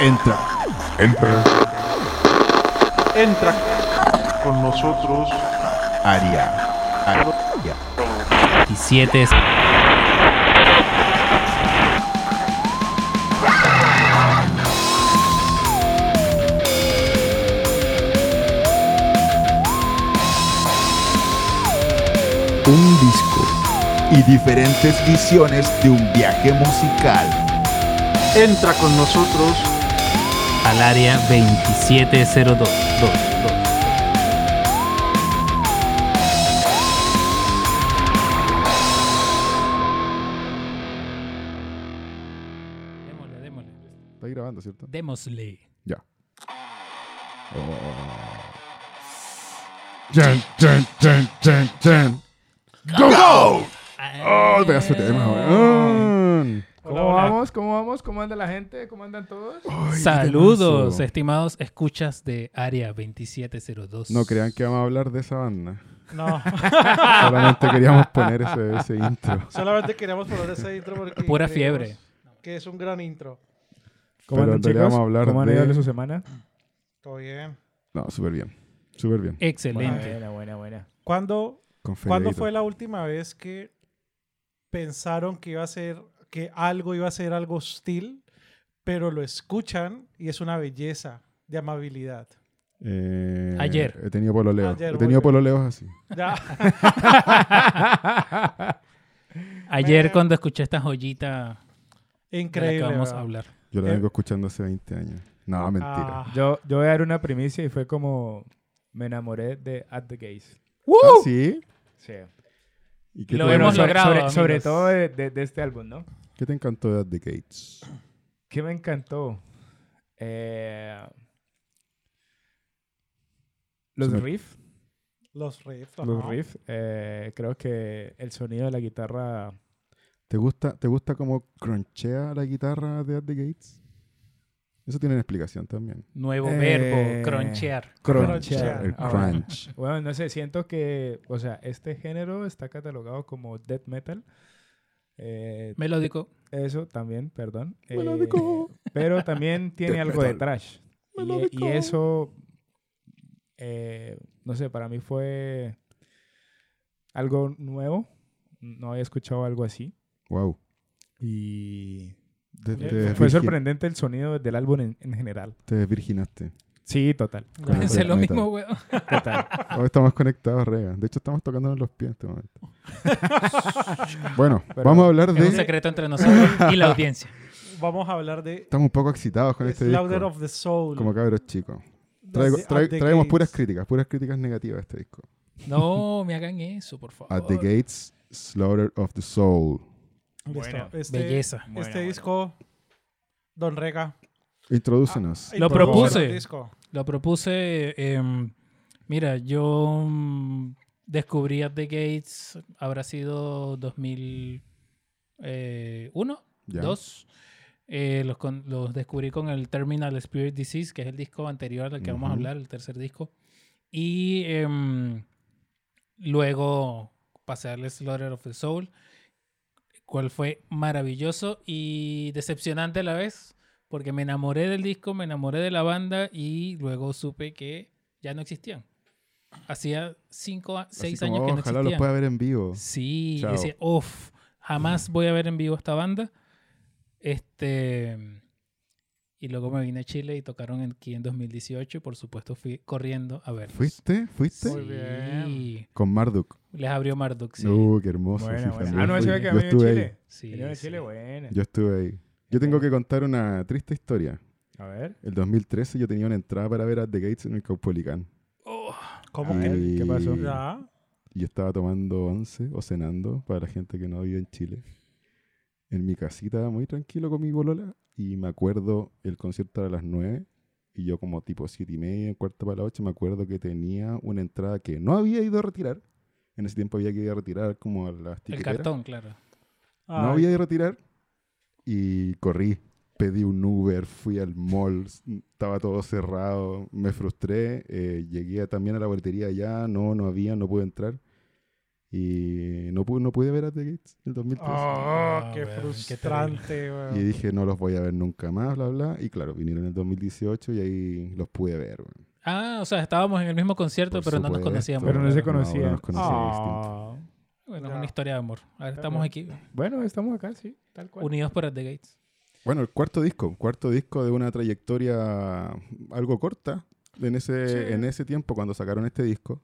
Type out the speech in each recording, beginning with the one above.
Entra. Entra. Entra con nosotros. Aria. Aria. 17 es- Un disco y diferentes visiones de un viaje musical. Entra con nosotros. Al área 2702. Dos, dos. Démosle, démosle. Está grabando, ¿cierto? Démosle. Ya. Chan, chan, chan, chan, chan. ¡Go! ¡Go! ¡Oh, pedazo de tema, ¿Cómo vamos? ¿Cómo vamos? ¿Cómo anda la gente? ¿Cómo andan todos? Ay, Saludos, estimados escuchas de Área 2702. No crean que vamos a hablar de esa banda. No, Solamente queríamos poner ese, ese intro. solamente queríamos poner ese intro porque. Pura fiebre. Que es un gran intro. ¿Cómo Pero andan chicos? vamos a hablar ¿Cómo han de- su semana? Todo bien. No, súper bien. Súper bien. Excelente. Buena, buena, buena. ¿Cuándo, ¿Cuándo fue la última vez que pensaron que iba a ser, que algo iba a ser algo hostil, pero lo escuchan y es una belleza de amabilidad? Eh, Ayer. He tenido pololeos. Ayer, he tenido pololeos así. Ya. Ayer cuando escuché esta joyita de la que Increíble. vamos a hablar. Yo la Eh. vengo escuchando hace 20 años. No, mentira. Ah. Yo, yo voy a dar una primicia y fue como me enamoré de At the Gates. ¿Ah, sí? Sí. ¿Y qué, Lo te, hemos sobre, logrado, sobre, sobre amigos. todo de, de- de este álbum, ¿no? ¿Qué te encantó de At the Gates? ¿Qué me encantó? Eh, los Se me- riffs. Los riffs. Los ajá. riffs. eh, creo que el sonido de la guitarra ¿Te gusta, ¿Te gusta cómo crunchea la guitarra de At the Gates? Eso tiene una explicación también. Nuevo Eh, verbo, cronchear. Crunchear. El Ah, crunch. Bueno, no sé, siento que, o sea, este género está catalogado como death metal. Eh, Melódico. eso también, perdón. Eh, Melódico. pero también tiene Death algo de trash. Y, Melódico. y eso, eh, no sé, para mí fue algo nuevo. No había escuchado algo así. Wow. Y Te, te fue virgin- sorprendente el sonido del álbum en, en general. Te desvirginaste. Sí, total. Pensé lo metal. mismo, weón. total. Hoy estamos conectados, Rega. De hecho, estamos tocándonos los pies en este momento. bueno, Pero- vamos a hablar Es un de... secreto entre nosotros y la audiencia. Vamos a hablar de Estamos un poco excitados con este Slaughter disco. of the Soul. Como cabros chicos. de- Traigo- de- traemos Gates. puras críticas, puras críticas negativas a este disco. No me hagan eso, por favor. At the Gates, Slaughter of the Soul. Buena. Este, Belleza. Este Buena, disco, Don Rega. Introdúcenos. Ah, Lo propuse. Lo propuse. em, mira, yo mm, descubrí At the Gates, habrá sido 2001, Ya. 2. Eh, los, con- los descubrí con el Terminal Spirit Disease, que es el disco anterior al que vamos a hablar, el tercer disco. Y em, luego pasé al Slaughter of the Soul, cual fue maravilloso y decepcionante a la vez, porque me enamoré del disco, me enamoré de la banda y luego supe que ya no existían. Hacía cinco, seis como, años que no Ojalá existían. lo pueda ver en vivo. Sí, decía, uff, jamás voy a ver en vivo esta banda. Este. Y luego me vine a Chile y tocaron aquí en 2018 y por supuesto fui corriendo a ver. ¿Fuiste? ¿Fuiste? Muy bien. Con Marduk. Les abrió Marduk, sí. Uh, qué hermoso. Buena, sí, también Ah, no, ve que Yo a estuve ahí. Chile. Sí, de sí. Chile, buena. Yo estuve ahí. Yo tengo que contar una triste historia. A ver. El 2013 yo tenía una entrada para ver a The Gates en el Caupolicán. Oh, ¿Cómo Y- ¿qué pasó? Ya. Y estaba tomando once o cenando para la gente que no vive en Chile. En mi casita, muy tranquilo con mi bolola. Y me acuerdo, el concierto era a las 9. Y yo como tipo siete y media, cuarto para las 8, me acuerdo que tenía una entrada que no había ido a retirar. En ese tiempo había que ir a retirar como a las el cartón, claro. No Ay, había ido a retirar. Y corrí. Pedí un Uber, fui al mall, estaba todo cerrado, me frustré. eh, llegué también a la boletería allá, no, no había, no pude entrar. Y no pude, no pude ver a The Gates en el 2013. Oh, Ah, qué weón, qué frustrante. Y dije, no los voy a ver nunca más, bla, bla. Y claro, vinieron en el 2018 y ahí los pude ver. weón. Ah, o sea, estábamos en el mismo concierto, Por pero no nos conocíamos. Pero no se No, conocían. no nos conocíamos Ah. Bueno, es una historia de amor. Ahora estamos aquí, Bueno, estamos acá, sí, tal cual. unidos por At The Gates. Bueno, el cuarto disco, cuarto disco de una trayectoria algo corta en ese, Sí. en ese tiempo cuando sacaron este disco.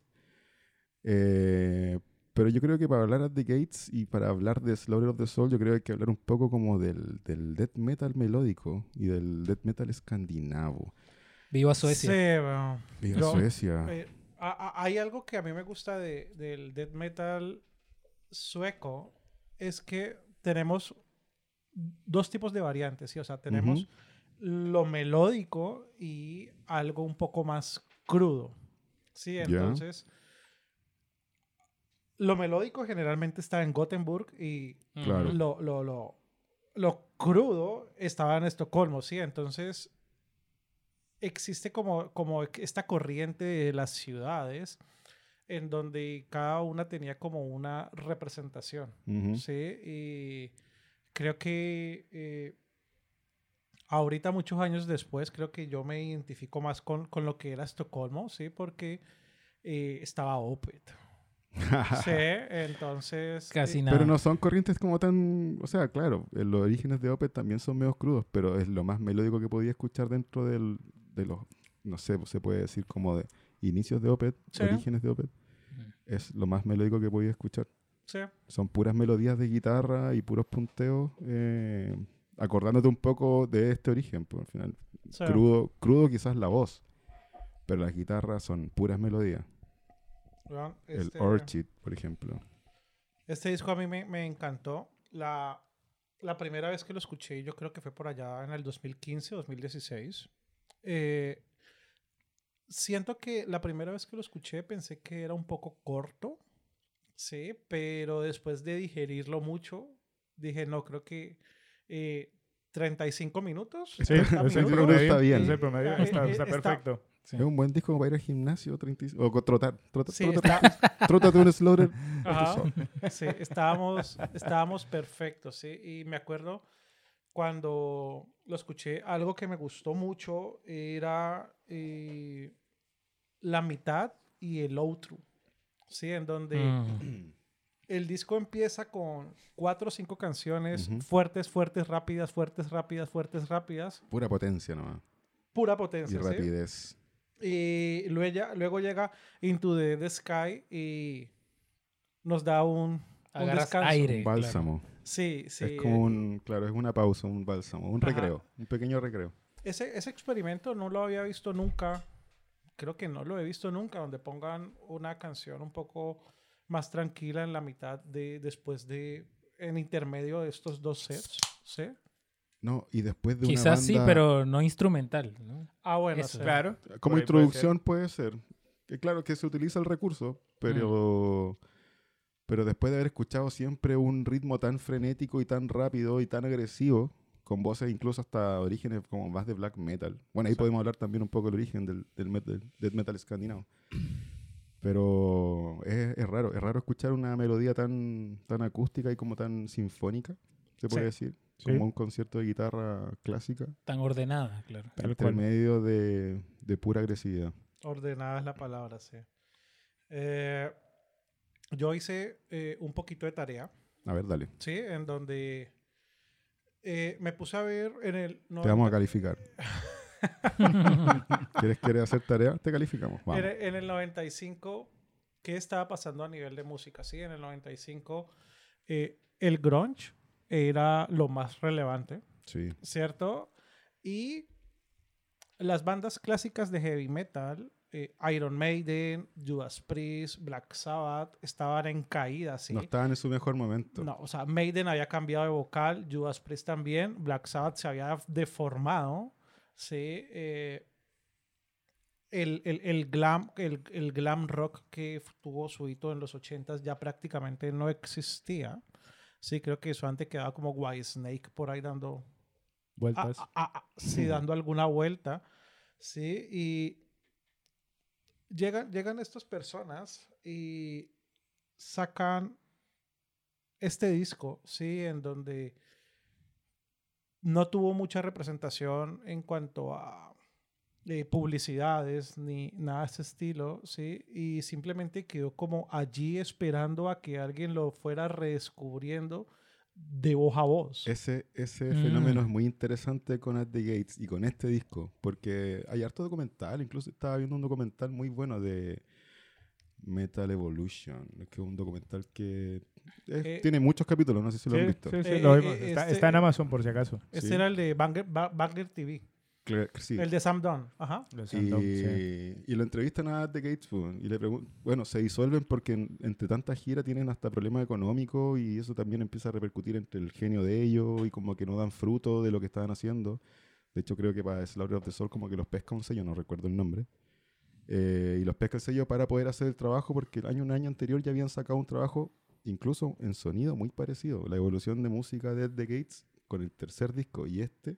Eh, pero yo creo que para hablar de The Gates y para hablar de Slaughter of the Soul, yo creo que hay que hablar un poco como del, del death metal melódico y del death metal escandinavo. Viva Suecia. Sí. Viva Yo- Suecia. Eh, a- a- hay algo que a mí me gusta de- del death metal sueco, es que tenemos dos tipos de variantes, ¿sí? O sea, tenemos lo melódico y algo un poco más crudo, ¿sí? Entonces, lo melódico generalmente está en Gothenburg y. Claro. lo, lo, lo, lo crudo estaba en Estocolmo, ¿sí? Entonces, existe como, como esta corriente de las ciudades en donde cada una tenía como una representación. ¿sí? Y creo que eh, ahorita, muchos años después, creo que yo me identifico más con, con lo que era Estocolmo, ¿sí? Porque eh, estaba Opeth. Sí, entonces... Casi nada. Pero no son corrientes como tan... O sea, claro, eh, los orígenes de Opeth también son medio crudos, pero es lo más melódico que podía escuchar dentro del, de los... No sé, se puede decir como de inicios de Opeth, Sí. orígenes de Opeth. Es lo más melódico que podía escuchar. sí. Son puras melodías de guitarra y puros punteos, eh, acordándote un poco de este origen. Pues, al final, sí. crudo, crudo quizás la voz, pero las guitarras son puras melodías. El este- Orchid, por ejemplo. Este disco a mí me, me encantó. La, la primera vez que lo escuché, yo creo que fue por allá en el 2015, 2016. Eh, siento que la primera vez que lo escuché pensé que era un poco corto, sí, pero después de digerirlo mucho, dije, no, creo que eh, 35 minutos. Sí, 30 es el minutos. Está bien. Es el promedio. Eh, Está, eh, está está- perfecto. Sí. Es un buen disco como para ir al gimnasio 35 o trotar. Trota, Sí, trota- está- un slaughter. Ajá. Sí, estábamos, estábamos perfectos, sí. Y me acuerdo cuando lo escuché, algo que me gustó mucho era eh, la mitad y el outro, sí, en donde Mm. el disco empieza con cuatro o cinco canciones fuertes, fuertes, rápidas, fuertes, rápidas, fuertes, rápidas, Pura potencia nomás. pura Y potencia, ¿sí? Y luego, luego llega Into the, the Sky y nos da un, descanso. aire. Un claro. bálsamo. Sí, sí. es como eh, un, claro, es una pausa, un bálsamo, un Ajá. recreo, un pequeño recreo. Ese, ese experimento no lo había visto nunca. Creo que no lo he visto nunca, donde pongan una canción un poco más tranquila en la mitad de después de en intermedio de estos dos sets. ¿Sí? No, y después de Quizás una sí, banda, pero no instrumental. ¿no? Ah, bueno, Eso. sí. Claro. como ahí puede introducción puede ser. Que claro que se utiliza el recurso, pero Mm. pero después de haber escuchado siempre un ritmo tan frenético y tan rápido y tan agresivo, con voces incluso hasta orígenes como más de black metal. Bueno, ahí podemos hablar también un poco del origen del, del metal, death metal escandinavo. Pero es, es raro, es raro escuchar una melodía tan, tan acústica y como tan sinfónica, se puede decir. Sí. Como un concierto de guitarra clásica, Tan ordenada, claro. Tal entre cual. medio de, de pura agresividad. Ordenada es la palabra, sí. Eh, yo hice eh, un poquito de tarea, A ver, dale. ¿sí? En donde eh, me puse a ver en el... Te vamos a calificar. ¿Quieres, ¿Quieres hacer tarea? Te calificamos. Vamos. En, el- en el 95, ¿qué estaba pasando a nivel de música? Sí, en el 95, eh, el grunge era lo más relevante, Sí. ¿cierto? Y las bandas clásicas de heavy metal, eh, Iron Maiden, Judas Priest, Black Sabbath, estaban en caída, ¿sí? No estaban en su mejor momento. No, o sea, Maiden había cambiado de vocal, Judas Priest también, Black Sabbath se había deformado, ¿sí? Eh, el, el- el glam, el, el glam rock que tuvo su hito en los 80s ya prácticamente no existía. Sí, creo que eso antes quedaba como White Snake por ahí dando, Vueltas. ah, ah, ah, sí, dando alguna vuelta. Sí, y llegan, llegan estas personas y sacan este disco, ¿sí? En donde no tuvo mucha representación en cuanto a eh, publicidades ni nada de ese estilo, ¿sí? Y simplemente quedó como allí esperando a que alguien lo fuera redescubriendo de voz a voz. Ese, ese Mm. fenómeno es muy interesante con At the Gates y con este disco, porque hay harto documental, incluso estaba viendo un documental muy bueno de Metal Evolution, que es un documental que es- Eh, tiene muchos capítulos, no sé si lo han visto. sí, sí, Eh, lo eh, vimos. eh, Está, este- está en Amazon por si acaso. Este sí. era el de Banger, Ba- Banger TV, sí. el de Sam Dunn. Ajá. Los Y, Sandom, sí. y lo entrevistan a The Gates y le preguntan, bueno, se disuelven porque en- entre tantas giras tienen hasta problemas económicos y eso también empieza a repercutir entre el genio de ellos y como que no dan fruto de lo que estaban haciendo. De hecho, creo que para Slaughter of the Soul como que los pesca un sello, no recuerdo el nombre. Eh, y los pesca el sello para poder hacer el trabajo porque el año, un año anterior ya habían sacado un trabajo incluso en sonido muy parecido. La evolución de música de The Gates con el tercer disco y este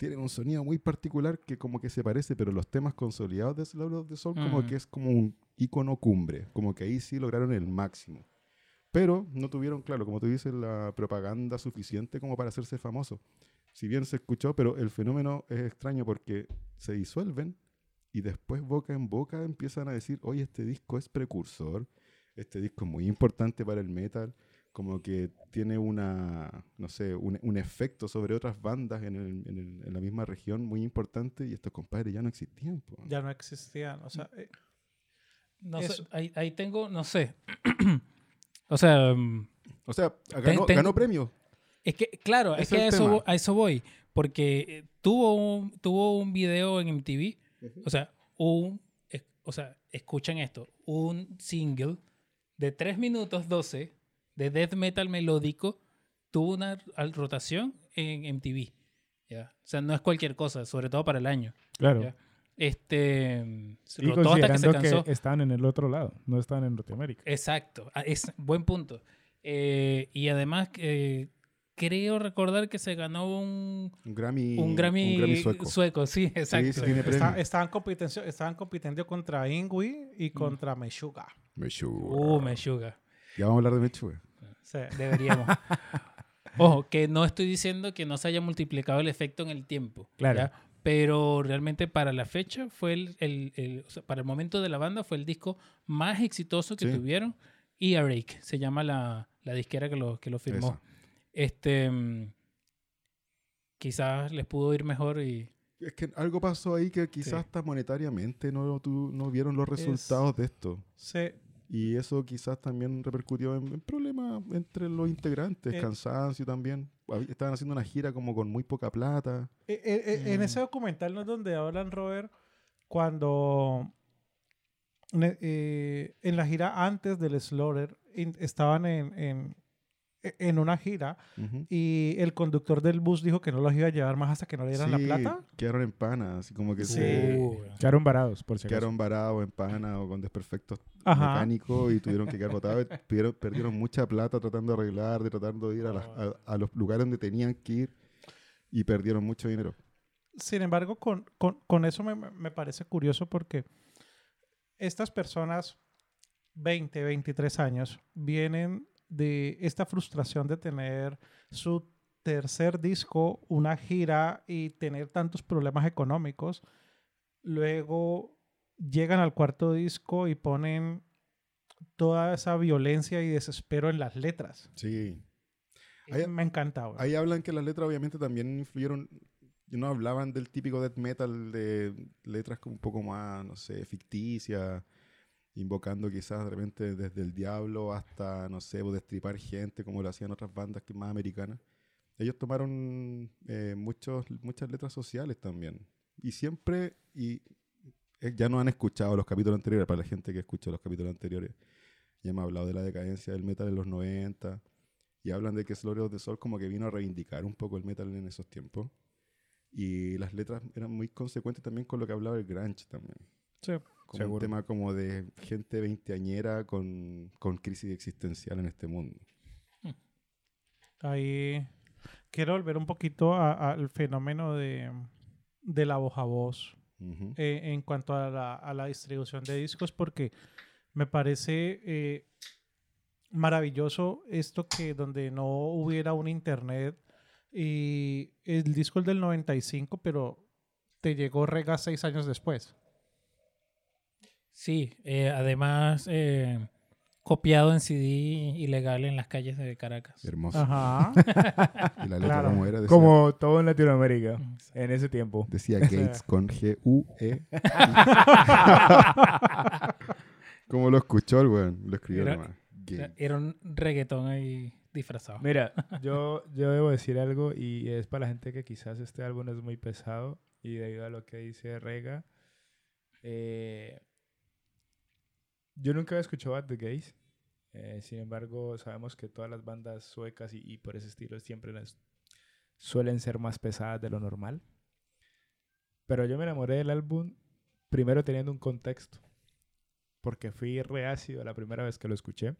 tienen un sonido muy particular que como que se parece, pero los temas consolidados de Slaughter of the Soul como Mm. que es como un icono cumbre, como que ahí sí lograron el máximo. Pero no tuvieron, claro, como tú dices, la propaganda suficiente como para hacerse famosos. Si bien se escuchó, pero el fenómeno es extraño porque se disuelven y después boca en boca empiezan a decir, oye, este disco es precursor, este disco es muy importante para el metal, como que tiene una, no sé, un, un efecto sobre otras bandas en, el- en el- en la misma región muy importante y estos compadres ya no existían. po. Ya no existían. O sea, eh, No sé, ahí, ahí tengo, no sé. o sea, mm, O sea, ganó, ten- ganó premio. es que, claro, es Es que a eso, a eso voy. Porque eh, tuvo un, tuvo un video en MTV. O sea, un, es- o sea, escuchen esto. Un single de 3 minutos 12 de death metal melódico tuvo una rotación en MTV. ¿ya? O sea, no es cualquier cosa, sobre todo para el año. Claro. ¿ya? Este, Y rotó hasta que se cansó. que, están en el otro lado, no están en Norteamérica. Exacto, ah, es buen punto. Eh, y además, eh, creo recordar que se ganó un, Un Grammy, un Grammy, sueco. sí, exacto. sí, tiene está- premio. estaban, compitencia- estaban compitiendo contra Ingui y contra Meshuga. Meshuga. Uh, Meshuga. Ya vamos a hablar de Meshuga. Sí. Deberíamos. Ojo, que no estoy diciendo que no se haya multiplicado el efecto en el tiempo. Claro. ¿ya? Pero realmente para la fecha fue el, el- el- o sea, para el momento de la banda fue el disco más exitoso que Sí. tuvieron. Y Rake se llama la, la disquera que lo, que lo firmó. Este mm, quizás les pudo ir mejor y Es que algo pasó ahí que quizás Sí. hasta monetariamente no, tu- no vieron los resultados de esto. Sí. Y eso quizás también repercutió en, en problemas entre los integrantes, Eh. cansancio también. Estaban haciendo una gira como con muy poca plata. Eh, eh, eh, En Mm. ese documental no es donde hablan, Robert, cuando eh, en la gira antes del Slaughter estaban en, en, e- en una gira Ujú. y el conductor del bus dijo que no los iba a llevar más hasta que no le dieran la Sí, plata. Quedaron en pana, así como que Sí. se Uh, Quedaron varados, por si acaso. quedaron varados en pana o con desperfectos Ajá. mecánicos y tuvieron que quedar botados. Perdieron, perdieron mucha plata tratando de arreglar, de tratando de ir a, las- a- a los lugares donde tenían que ir y perdieron mucho dinero. Sin embargo, con, con- con eso me, me- me parece curioso porque estas personas, 20, 23 años, vienen de esta frustración de tener su tercer disco, una gira y tener tantos problemas económicos. Luego llegan al cuarto disco y ponen toda esa violencia y desespero en las letras. Sí. Ahí- me encanta. Ahí hablan que las letras obviamente también influyeron, no hablaban del típico death metal de letras como un poco más, no sé, ficticias, invocando quizás de repente desde el diablo hasta, no sé, pues, destripar gente como lo hacían otras bandas que más americanas. Ellos tomaron eh, muchos, muchas letras sociales también. Y siempre, y eh, ya no han escuchado los capítulos anteriores, para la gente que escuchó los capítulos anteriores, ya hemos hablado de la decadencia del metal en los 90, y hablan de que Slaughter of the Soul como que vino a reivindicar un poco el metal en esos tiempos. Y las letras eran muy consecuentes también con lo que hablaba el grunge también. Sí. Como un tema como de gente veinteañera con, con crisis existencial en este mundo. Ahí quiero volver un poquito al fenómeno de, de la voz a voz eh, en cuanto a la, a la distribución de discos porque me parece eh, maravilloso esto que donde no hubiera un internet y el disco es del 95, pero te llegó Rega seis años después. Sí, eh, además eh, copiado en CD ilegal en las calles de Caracas. Hermoso. Ajá. Y la letra Claro. como era, decía, Como todo en Latinoamérica en ese tiempo. decía Gates con G-U-E. ¿Cómo lo escuchó el weón? Lo escribió Era- nomás. Gates. Era un reggaetón ahí disfrazado. Mira, yo, yo debo decir algo y es para la gente que quizás este álbum es muy pesado y debido a lo que dice Rega, eh, yo nunca había escuchado The Gays. eh, sin embargo, sabemos que todas las bandas suecas y, por ese estilo siempre suelen ser más pesadas de lo normal. Pero yo me enamoré del álbum primero teniendo un contexto, porque fui reácido la primera vez que lo escuché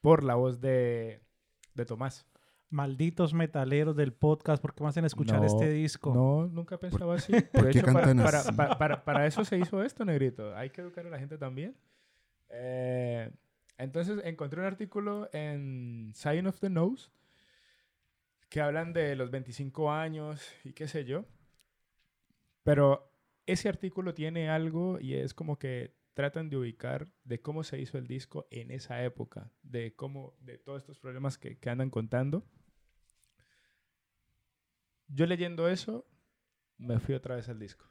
por la voz de, de Tomás. Malditos metaleros del podcast, ¿por qué me hacen escuchar No, este disco? No, nunca pensaba así. por De qué hecho, para, cantan para- así? para- para- para eso se hizo esto, negrito. Hay que educar a la gente también. Eh, entonces, encontré un artículo en Sign of the Nose que hablan de los 25 años y qué sé yo. Pero ese artículo tiene algo y es como que tratan de ubicar de cómo se hizo el disco en esa época, de cómo, de todos estos problemas que, que andan contando. Yo leyendo eso, me fui otra vez al disco.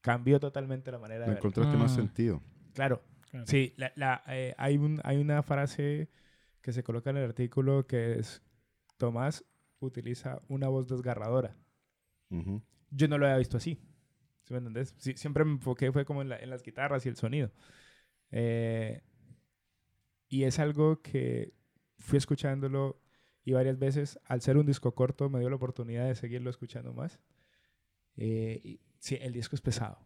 Cambió totalmente la manera de ver. encontraste más Mm. sentido. Claro. Claro. Sí, la- la, eh, hay, un, hay una frase que se coloca en el artículo que es, Tomás utiliza una voz desgarradora. Yo no lo había visto así. ¿Sí me entendés? Sí, siempre me enfoqué fue como en, la- en las guitarras y el sonido. Eh, y es algo que fui escuchándolo y varias veces, al ser un disco corto, me dio la oportunidad de seguirlo escuchando más. Eh, y sí, el disco es pesado.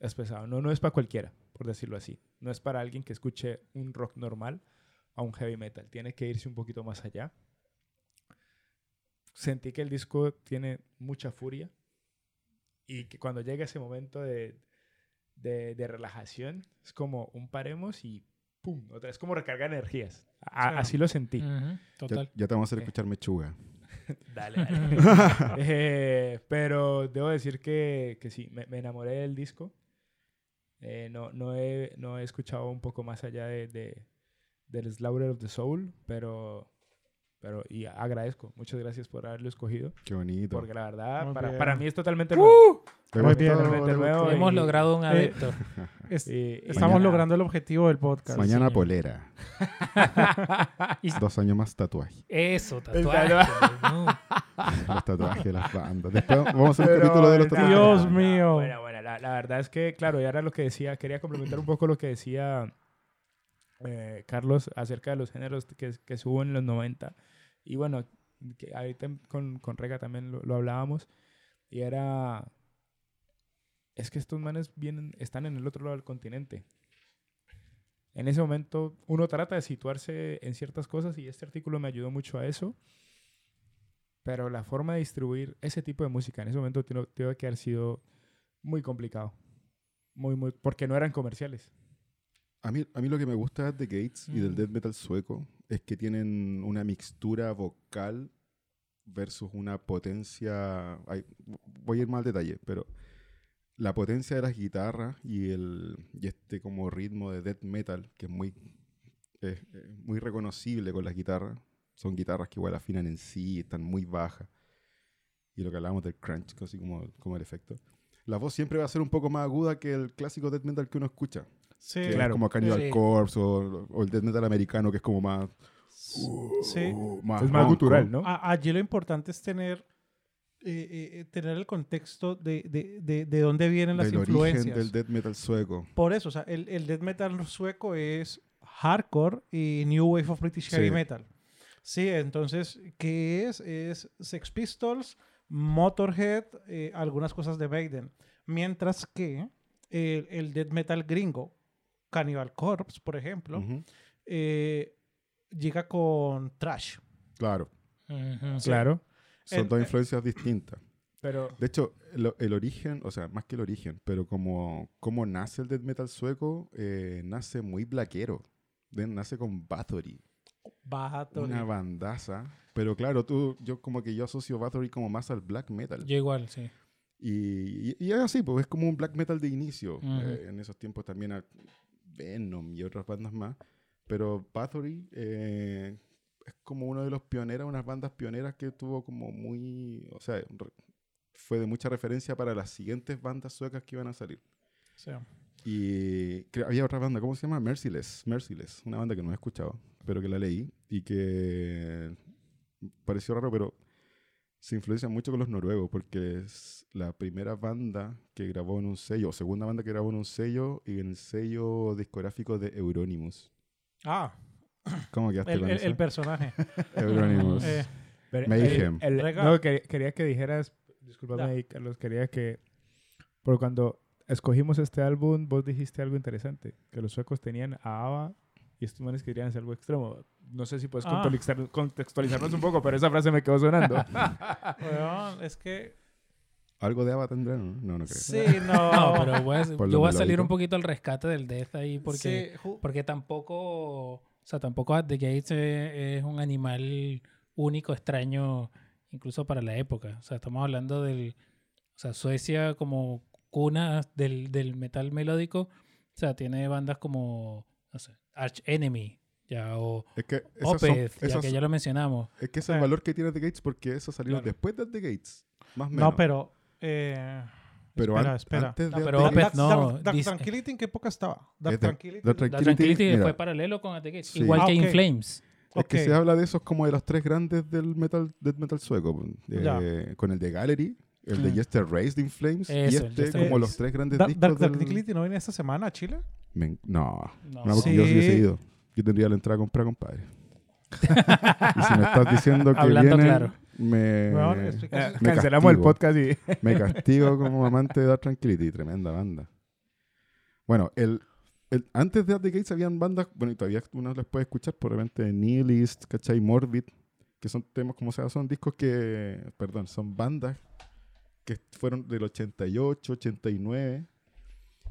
Es pesado. No, no es para cualquiera, por decirlo así. No es para alguien que escuche un rock normal a un heavy metal. Tiene que irse un poquito más allá. Sentí que el disco tiene mucha furia y que cuando llega ese momento de, de, de relajación, es como un paremos y ¡pum! Otra, es como recargar energías. A- Sí. Así lo sentí. Ujú, Ya, Total. ya te vamos a hacer escuchar Mechuga. Dale, dale. Eh, pero debo decir que, que sí, me, me enamoré del disco. Eh, no, no, he, no he escuchado un poco más allá de, de- del Slaughter of the Soul, pero, pero y agradezco. Muchas gracias por haberlo escogido. Qué bonito. Porque la verdad, para, para mí es totalmente nuevo. ¿Te Muy bien, Luz? nuevo. Hemos y- logrado un Eh, adepto. Es- Y- y estamos mañana- logrando el objetivo del podcast. Mañana polera. Dos años más tatuaje. Eso, tatuaje. no. Los tatuajes de las bandas. Después vamos a hacer un capítulo de los tatuajes. Dios no, mío. Bueno, bueno, la, la verdad es que, claro, y ahora lo que decía, quería complementar un poco lo que decía eh, Carlos acerca de los géneros que, que hubo en los 90. Y bueno, que ahorita con, con Rega también lo, lo hablábamos. Y era. Es que estos manes vienen, están en el otro lado del continente. En ese momento uno trata de situarse en ciertas cosas y este artículo me ayudó mucho a eso. Pero la forma de distribuir ese tipo de música en ese momento tuvo, que haber sido muy complicado. Muy, muy, porque no eran comerciales. A mí, a mí lo que me gusta de Gates y del Mm. death metal sueco es que tienen una mixtura vocal versus una potencia. ay, voy a ir más al detalle, pero la potencia de las guitarras y, el, y este como ritmo de death metal, que es muy, es, eh, muy reconocible con las guitarras. Son guitarras que igual afinan en sí, están muy bajas. Y lo que hablábamos del crunch, así como, como el efecto. La voz siempre va a ser un poco más aguda que el clásico death metal que uno escucha. Sí, Que Claro. es como Cannibal Sí. Corpse o, o el death metal americano que es como más... sí. más es más cultural, ¿no? A- allí lo importante es tener, eh, eh, tener el contexto de, de, de, de dónde vienen las Del origen influencias. del death metal sueco. Por eso, o sea, el, el death metal sueco es hardcore y new wave of British heavy Sí. metal. Sí, entonces, ¿qué es? Es Sex Pistols, Motorhead, eh, algunas cosas de Maiden. Mientras que el, el death metal gringo, Cannibal Corpse, por ejemplo, eh, llega con trash. Claro. Claro. Son El- dos eh, influencias distintas. Pero De hecho, lo- el, origen, o sea, más que el origen, pero como, como nace el death metal sueco, eh, nace muy blaquero. Nace con Bathory, Bathory. una bandaza. Pero claro, tú, yo como que yo asocio Bathory como más al black metal. Yo igual, sí. Y, y, es así, pues es como un black metal de inicio. Eh, en esos tiempos también a Venom y otras bandas más. Pero Bathory eh, es como uno de los pioneros, unas bandas pioneras que tuvo como muy. O sea, fue de mucha referencia para las siguientes bandas suecas que iban a salir. Sí. Y creo- había otra banda, ¿cómo se llama? Merciless. Merciless, una banda que no he escuchado, pero que la leí y que pareció raro, pero se influencia mucho con los noruegos porque es la primera banda que grabó en un sello, o segunda banda que grabó en un sello y en el sello discográfico de Euronymous. Ah, ¿Cómo quedaste el, con el- eso? el personaje. Euronymous. Eh, Mayhem. el- el- no, que- quería que dijeras, discúlpame Carlos, quería que, por cuando escogimos este álbum, vos dijiste algo interesante, que los suecos tenían a ABBA y estos manes querían hacer algo extremo. No sé si puedes Ah. contextualizar- contextualizarnos un poco, pero esa frase me quedó sonando. weón, es que. Algo de ABBA tendrán, ¿no? No, no creo. Sí, no. No, pero voy a- yo voy a salir un poquito al rescate del Death ahí porque, Sí, porque tampoco, o sea, tampoco At the Gates es un animal único, extraño, incluso para la época. O sea, estamos hablando del, o sea, Suecia como cuna del, del metal melódico, o sea, tiene bandas como, no sé, Arch Enemy, ya, o Es que esas son- Opeth, ya que ya lo mencionamos. Es que ese es el valor que tiene The Gates porque eso salió Claro. después de The Gates. Más o menos. no, pero. Eh, Pero espera, an- espera. antes No, de pero Opeth Gates- no, Dark, Dark Tranquility, ¿en qué época estaba? Dark de- Tranquility. Dark Tranquility, mira, fue paralelo con At the Gates, Sí. igual Ah, que ok. In Flames. Es que se habla de esos como de los tres grandes del metal, death metal sueco. pues, eh, con el de Gallery, el de Mm. Yester Raised in Flames y Eso, este Yester como los tres grandes Dark, discos Dark del... Tranquility no viene esta semana a Chile. Me no, No. no, porque yo sí hubiese Sí. ido. Yo tendría la entrada a comprar, compadre. y si me estás diciendo que Hablando vienen, claro. Me, Eh, Me cancelamos el castigo. podcast y... me castigo como amante de Dark Tranquility. Tremenda banda. Bueno, el, el- antes de At the Gates habían bandas, bueno, y todavía uno las puede escuchar, por repente Nihilist, ¿cachai? Morbid, que son temas como sea, son discos que, perdón, son bandas que fueron del 88, 89,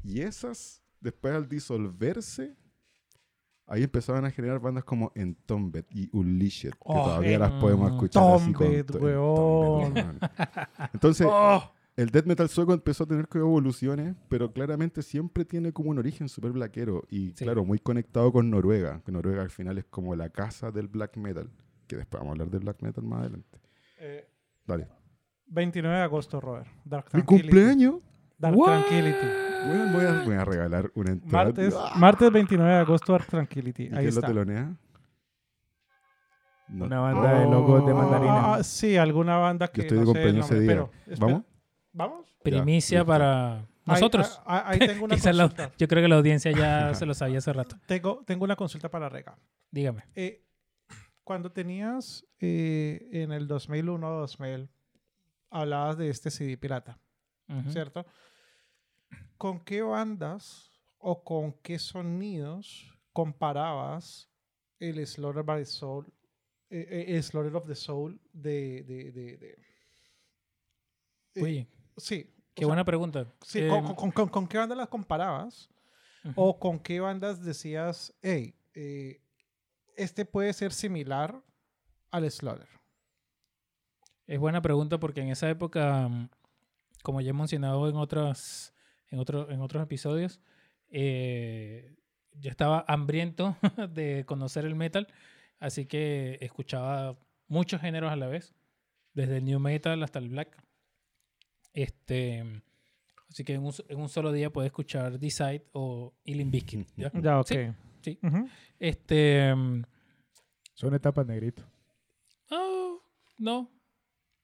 y esas, después al disolverse, ahí empezaban a generar bandas como Entombed y Unleashed, que Oh, todavía las podemos escuchar así con weón. Entombed. Entonces, Oh, el death metal sueco empezó a tener evoluciones, pero claramente siempre tiene como un origen súper blaquero y Sí. claro, muy conectado con Noruega, Noruega al final es como la casa del black metal, que después vamos a hablar del black metal más adelante. eh, Dale. 29 de agosto, Robert. Dark Mi cumpleaños. Dark What? Tranquility. Bueno, voy, a, voy a regalar una entrada. Martes, ¡Ah! martes 29 de agosto, Dark Tranquility. ¿Y Ahí quién lo está. telonea? No. Una banda de logos de Oh. mandarina. Ah, sí, alguna banda que Yo estoy de no sé el cumpleaños ese nombre, día. pero. ¿Vamos? ¿Vamos? Primicia para nosotros. Ahí, ahí tengo una la- consulta. yo creo que la audiencia ya se lo sabía hace rato. Tengo, tengo una consulta para Rega. Dígame. Eh, cuando tenías eh, en el 2001 o 2000, hablabas de este CD pirata. ¿cierto? ¿Con qué bandas o con qué sonidos comparabas el Slaughter by the Soul, eh, eh, el Slaughter of the Soul de... de, de, de- eh, Oye, sí. qué sea, buena pregunta. sí, Eh, con, con- con- con qué bandas las comparabas? ¿O con qué bandas decías, hey, eh, este puede ser similar al Slaughter? Es buena pregunta porque en esa época, mm, como ya he mencionado en otros, en otro- en otros episodios, eh, yo estaba hambriento de conocer el metal, así que escuchaba muchos géneros a la vez, desde el new metal hasta el black. Este, así que en un, en un solo día puedes escuchar Decide o Ilin Biscuit. ¿ya? Ya, ok. Sí, sí. Ujú. Este, mm, Son etapas negrito. oh, no.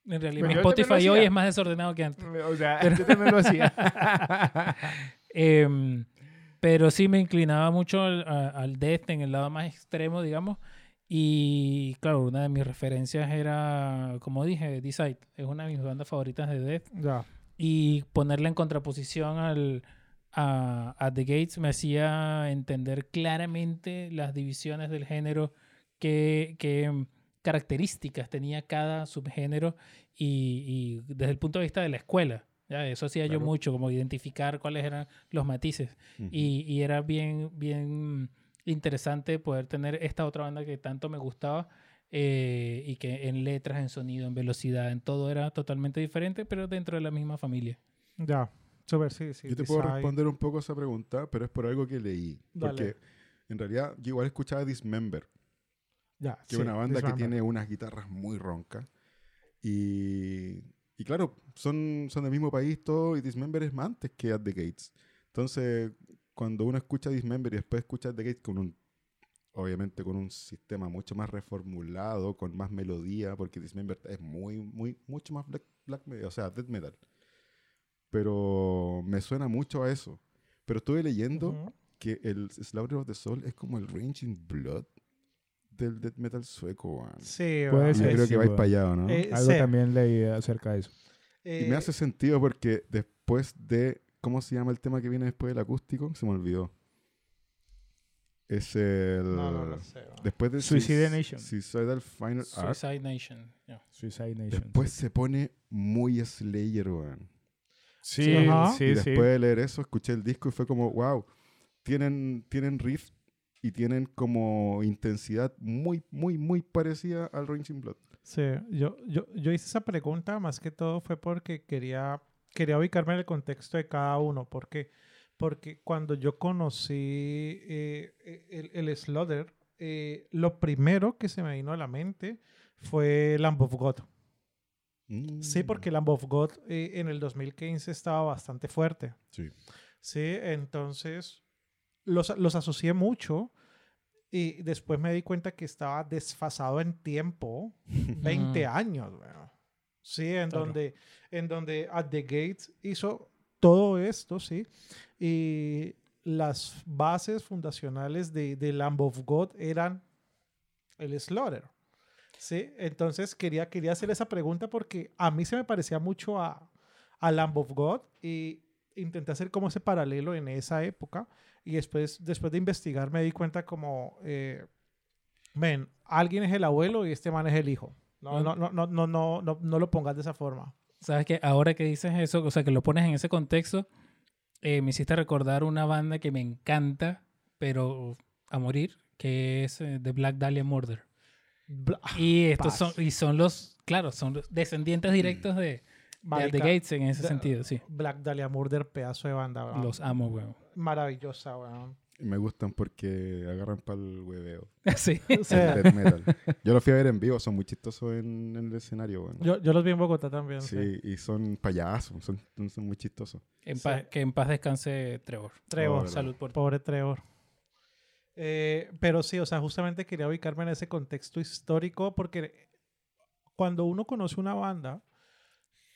En realidad, Pues mi Spotify hoy es más desordenado que antes. O sea, yo también lo hacía. Em, pero sí me inclinaba mucho al, death en el lado más extremo, digamos. Y claro, una de mis referencias era, como dije, Decide. Es una de mis bandas favoritas de death. Y ponerla en contraposición al, a, a The Gates me hacía entender claramente las divisiones del género que, que características tenía cada subgénero y, y desde el punto de vista de la escuela. ¿ya? Eso hacía yo Claro. mucho, como identificar cuáles eran los matices. Ujú. Y, y era bien, bien interesante poder tener esta otra banda que tanto me gustaba eh, y que en letras, en sonido, en velocidad, en todo era totalmente diferente, pero dentro de la misma familia. Ya. Super, sí, sí. Yo te puedo responder un poco a esa pregunta, pero es por algo que leí. Dale. Porque en realidad yo igual escuchaba Dismember, Ya, que sí, es una banda que tiene unas guitarras muy roncas. Y, y claro, son, son del mismo país todo, y Dismember es más antes que At the Gates. Entonces, cuando uno escucha Dismember y después escucha At the Gates con un, obviamente con un sistema mucho más reformulado, con más melodía, porque Dismember es muy, muy, mucho más black, black metal, o sea, death metal. Pero me suena mucho a eso. Pero estuve leyendo Ujú. que el Slaughter of the Soul es como el Raging Blood del death metal sueco, weón. Sí, Puede Y yo creo sí, que vais para allá, ¿o ¿no? Eh, Algo sí. también leí acerca de eso. y eh, me hace sentido porque después de. ¿Cómo se llama el tema que viene después del acústico? Se me olvidó. Es el. No, no lo sé. Después de Suicide Sui- Nation. Suicidal Final Art. Suicide Nation. ya. Suicide Nation. Después se pone muy Slayer, weón. Sí, Ajá. sí, y sí. después de leer eso, escuché el disco y fue como, wow, tienen, tienen riff y tienen como intensidad muy, muy, muy parecida al Raging Blood. Sí, yo, yo, yo hice esa pregunta más que todo fue porque quería, quería ubicarme en el contexto de cada uno. ¿Por qué? Porque cuando yo conocí eh, el, el Slaughter, eh, lo primero que se me vino a la mente fue Lamb of God. Sí, Mm, porque Lamb of God eh, en el 2015 estaba bastante fuerte. Sí. Sí, entonces los, los asocié mucho y después me di cuenta que estaba desfasado en tiempo, 20 Ujú. años, weón. Sí, en Claro. donde, en donde At the Gates hizo todo esto, sí, y las bases fundacionales de, de Lamb of God eran el Slaughter. Sí, entonces quería, quería hacer esa pregunta porque a mí se me parecía mucho a, a Lamb of God y intenté hacer como ese paralelo en esa época y después, después de investigar me di cuenta como, eh, ven, alguien es el abuelo y este man es el hijo. No, no, no, no, no, no, no, no lo pongas de esa forma. Sabes que ahora que dices eso, o sea, que lo pones en ese contexto, eh, me hiciste recordar una banda que me encanta, pero a morir, que es eh, The Black Dahlia Murder. Bla- Y estos paz. son, y son los, claro, son los descendientes directos de, the Gates en ese da- sentido, sí. Black Dahlia Murder, pedazo de banda, weón. Los amo, weón. Maravillosa, weón. Y me gustan porque agarran para el hueveo. sí. O sea, el death metal. Yo los fui a ver en vivo, son muy chistosos en, en el escenario. weón. yo, yo los vi en Bogotá también. Sí. sí, y son payasos, son, son muy chistosos. En Sí. paz- que en paz descanse Trevor. Trevor. Oh, Salud por Pobre Trevor. Eh, pero sí, o sea, justamente quería ubicarme en ese contexto histórico porque cuando uno conoce una banda,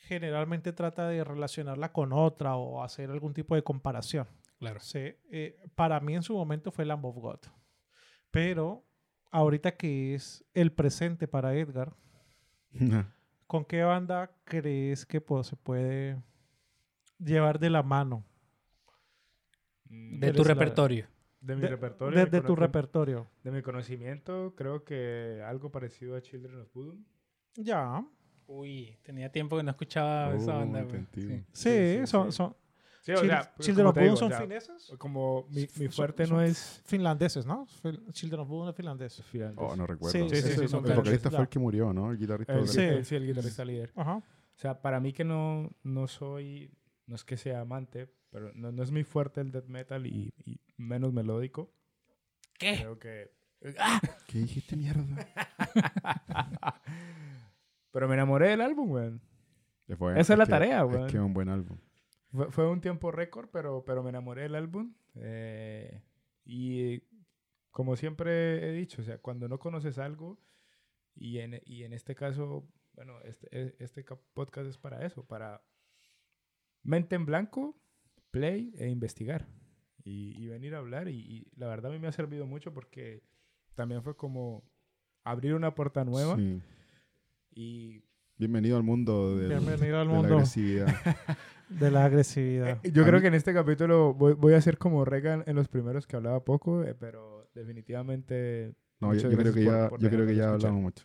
generalmente trata de relacionarla con otra o hacer algún tipo de comparación. Claro. Sí, eh, para mí en su momento fue Lamb of God. Pero ahorita que es el presente para Edgar, ¿con qué banda crees que pues, se puede llevar de la mano? De tu la- repertorio. de mi De, repertorio. de- tu repertorio. De mi conocimiento, creo que algo parecido a Children of Bodom. Ya. Uy, tenía tiempo que no escuchaba esa Oh, banda. Sí. Sí, Sí, sí, son, sí. son Sí, o Chil- sea, Children of Bodom son fineses. Como mi, mi fuerte son no es Finlandeses, ¿no? Children of Bodom es finlandés. Oh, no recuerdo. Sí, sí, sí, el vocalista fue el que murió, ¿no? El guitarrista. El. Sí. sí, el guitarrista líder. Ajá. O sea, para mí que no, no soy, no es que sea amante, pero no, no es muy fuerte el death metal y, y menos melódico. ¿Qué? Creo que... ¿Qué dijiste, mierda? pero me enamoré del álbum, weón. Es Esa es la que- tarea, Es weón. que es un buen álbum. Fue, fue un tiempo récord, pero, pero me enamoré del álbum. eh, y como siempre he dicho, o sea, cuando no conoces algo, y en, y en este caso, bueno, este, e- este ca- podcast es para eso, para mente en blanco, play e investigar. Y, y venir a hablar. Y, y la verdad a mí me ha servido mucho porque también fue como abrir una puerta nueva. Sí. Y Bienvenido al mundo del- Bienvenido al de la agresividad. de la agresividad. Eh, Yo A creo mí- que en este capítulo voy, voy a hacer como Regan en los primeros que hablaba poco, eh, pero definitivamente No, yo, creo que por- ya, por yo creo que ya escuchar. hablamos mucho.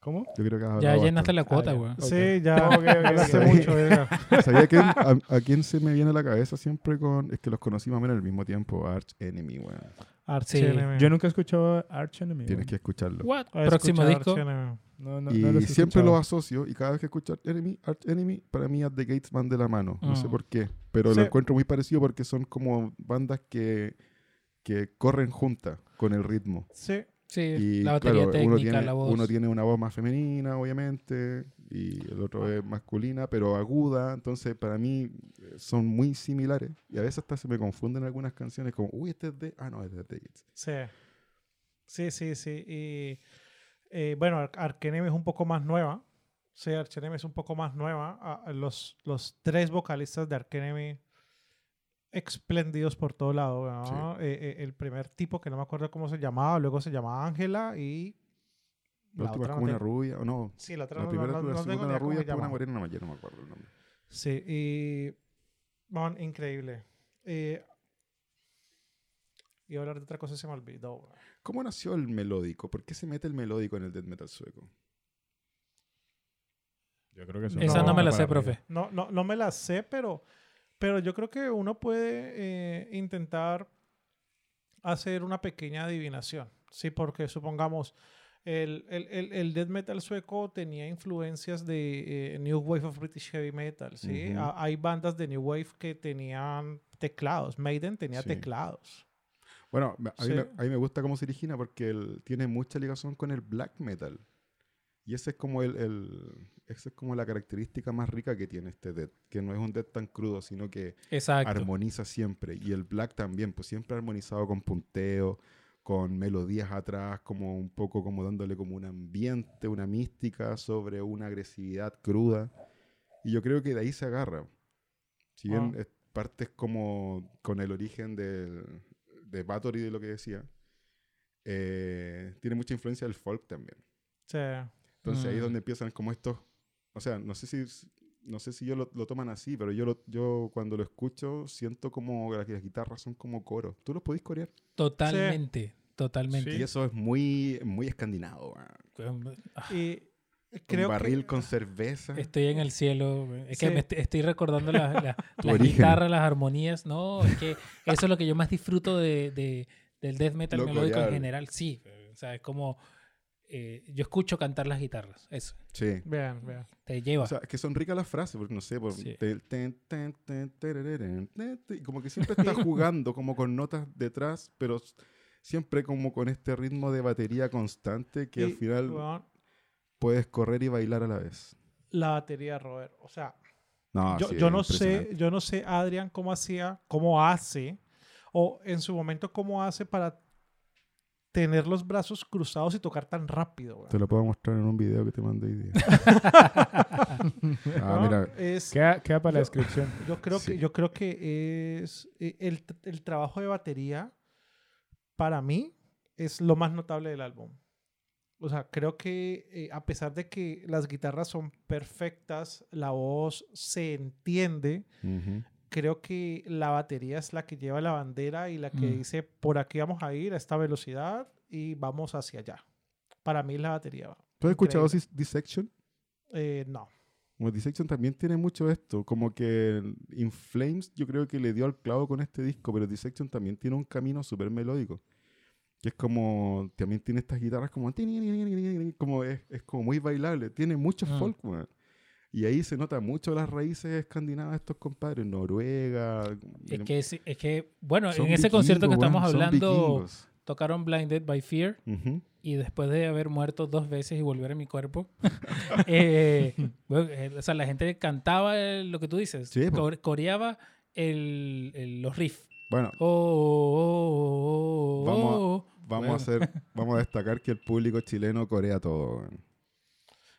¿Cómo? Yo creo que has Ya llenaste bastante. la cuota, ya. güey. Sí, ya. Ok, ok, hablaste ok. mucho. ¿Sabía quién- a, a quién se me viene a la cabeza siempre con... Es que los conocí más o menos al mismo tiempo, Arch Enemy, weón. Arch Sí. Enemy. Yo nunca he escuchado Arch Enemy. Tienes güey. que escucharlo. What? Próximo disco. Arch Enemy. No, no, y no los siempre escuchado. los asocio y cada vez que escucho Arch Enemy, Arch Enemy, para mí At The Gates van de la mano. No sé Mm. por qué, pero Sí. lo encuentro muy parecido porque son como bandas que, que corren juntas con el ritmo. Sí. Sí, Y la batería claro, técnica, uno, tiene, la voz. uno tiene una voz más femenina, obviamente, y el Ah. otro es masculina, pero aguda. Entonces, para mí eh, son muy similares. Y a veces hasta se me confunden algunas canciones como, uy, este es de... Ah, no, este es de The Gates. Sí. Sí, sí, sí. Y eh, bueno, Ar- Arch Enemy es un poco más nueva. Sí, Arch Enemy es un poco más nueva. Ah, los, los tres vocalistas de Arch Enemy espléndidos por todo lado. ¿no? Eh, eh, el primer tipo, que no me acuerdo cómo se llamaba, luego se llamaba Ángela y... La, La última otra como no una rubia, o no. Sí, la otra La no, primera no- la segunda una rubia, una morena, no, yo no me acuerdo el nombre. Sí, y... Bueno, increíble. Eh, a hablar de otra cosa y se me olvidó. ¿Cómo nació el melódico? ¿Por qué se mete el melódico en el death metal sueco? Yo creo que eso Esa No, no, me la sé, arriba. profe. No, no, no me la sé, pero, pero yo creo que uno puede eh, intentar hacer una pequeña adivinación. Sí, porque supongamos, el, el, el, el death metal sueco tenía influencias de eh, New Wave of British Heavy Metal. ¿sí? Hay bandas de New Wave que tenían teclados. Maiden tenía Sí. teclados. Bueno, a mí, Sí. me, a mí me gusta cómo se origina porque él tiene mucha ligación con el black metal. Y ese es como el, el- esa es como la característica más rica que tiene este death, que no es un death tan crudo, sino que Exacto. armoniza siempre. Y el black también, pues siempre armonizado con punteo, con melodías atrás, como un poco como dándole como un ambiente, una mística sobre una agresividad cruda. Y yo creo que de ahí se agarra. Si bien Ah. es- partes como con el origen del, de Bathory de lo que decía, eh, tiene mucha influencia del folk también. Sí. Entonces ahí es Mm. donde empiezan como estos, o sea, no sé si no sé si yo lo, lo toman así, pero yo lo, yo cuando lo escucho siento como que las, las guitarras son como coros. ¿Tú los podés corear? Totalmente. Totalmente. Y eso es muy muy escandinavo. weón. Y Un creo barril que, con cerveza. Estoy en el cielo. Es que Sí. me est- estoy recordando la- la- Tu las origen. guitarras, las armonías. No, es que eso es lo que yo más disfruto de, de- del death metal Lo melódico en coreal. general. Sí. O sea, es como... eh, yo escucho cantar las guitarras. Eso. Sí. Vean, vean. Te lleva. O sea, es que son ricas las frases, porque no sé, por, Sí. como que siempre está jugando como con notas detrás, pero siempre como con este ritmo de batería constante que al Y, final weón, puedes correr y bailar a la vez. la batería, Robert. O sea, No, yo, sí, yo es no sé, yo no sé, Adrián, cómo hacía, cómo hace, o en su momento cómo hace para tener los brazos cruzados y tocar tan rápido. weón. Te lo puedo mostrar en un video que te mandé hoy día. ah, ¿No? mira, Es, Queda, queda para la Yo- descripción. yo creo Sí. que yo creo que es el, el trabajo de batería para mí es lo más notable del álbum. O sea, creo que eh, a pesar de que las guitarras son perfectas, la voz se entiende, creo que la batería es la que lleva la bandera y la que Mm. dice por aquí vamos a ir a esta velocidad y vamos hacia allá. Para mí la batería. ¿tú has escuchado Dissection? Eh, no. Como Dissection también tiene mucho esto, como que In Flames yo creo que le dio al clavo con este disco, pero Dissection también tiene un camino súper melódico. Que es como, también tiene estas guitarras como, como es, es como muy bailable, tiene mucho Mm. folk, weón. Y ahí se nota mucho las raíces escandinavas de estos compadres, Noruega. Es que, es, que, bueno, en ese concierto que estamos hablando, tocaron Blinded by Fear. Ujú. y después de haber muerto dos veces y volver a mi cuerpo, eh, bueno, eh, o sea, la gente cantaba lo que tú dices, Sí, core- coreaba el, el- los riffs. Bueno, Oh, oh, oh, oh, Vamos a- oh. Vamos Bueno. a hacer, vamos a destacar que el público chileno corea todo.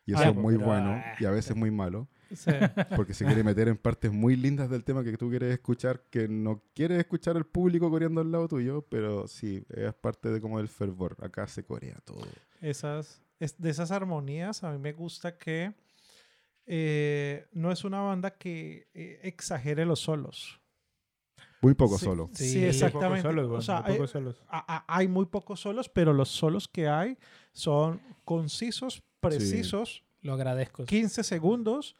Y eso Ah, es muy pero, bueno y a veces muy malo. Sí. Porque se quiere meter en partes muy lindas del tema que tú quieres escuchar, que no quieres escuchar el público coreando al lado tuyo, pero sí, es parte de como del fervor. Acá se corea todo. esas, es- de esas armonías, a mí me gusta que eh, no es una banda que eh, exagere los solos. Muy poco Sí, solo. Sí, Sí, muy exactamente. Pocos solos, o sea, a- a- hay muy pocos solos, pero los solos que hay son concisos, precisos, Lo agradezco. 15 segundos,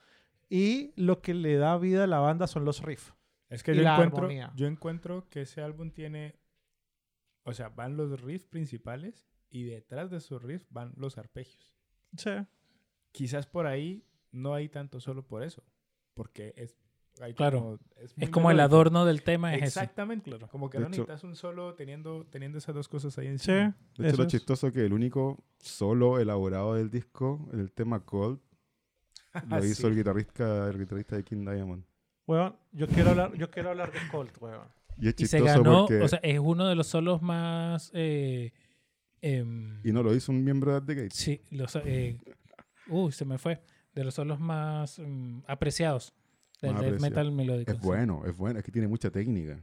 y lo que le da vida a la banda son los riffs. Es que Y yo la encuentro, armonía. yo encuentro que ese álbum tiene, o sea, van los riffs principales y detrás de esos riffs van los arpegios. Sí. Quizás por ahí no hay tanto solo por eso, porque es Claro. como- Es como el adorno del tema es ese. Exactamente. Como que De no hecho- necesitas un solo teniendo, teniendo esas dos cosas ahí Sí. encima. De hecho, lo es. chistoso es que el único solo elaborado del disco, el tema Cold, lo Sí. hizo el guitarrista, el guitarrista de King Diamond. Weón, yo quiero hablar, yo quiero hablar de Colt, weón. Y es Y se chistoso ganó, porque... o sea, es uno de los solos más... eh, em, y no lo hizo un miembro de The Gates. Sí, los, eh, uy, se me fue. De los solos más mm, apreciados Más death metal melódico. Es sí. bueno, es bueno, es que tiene mucha técnica.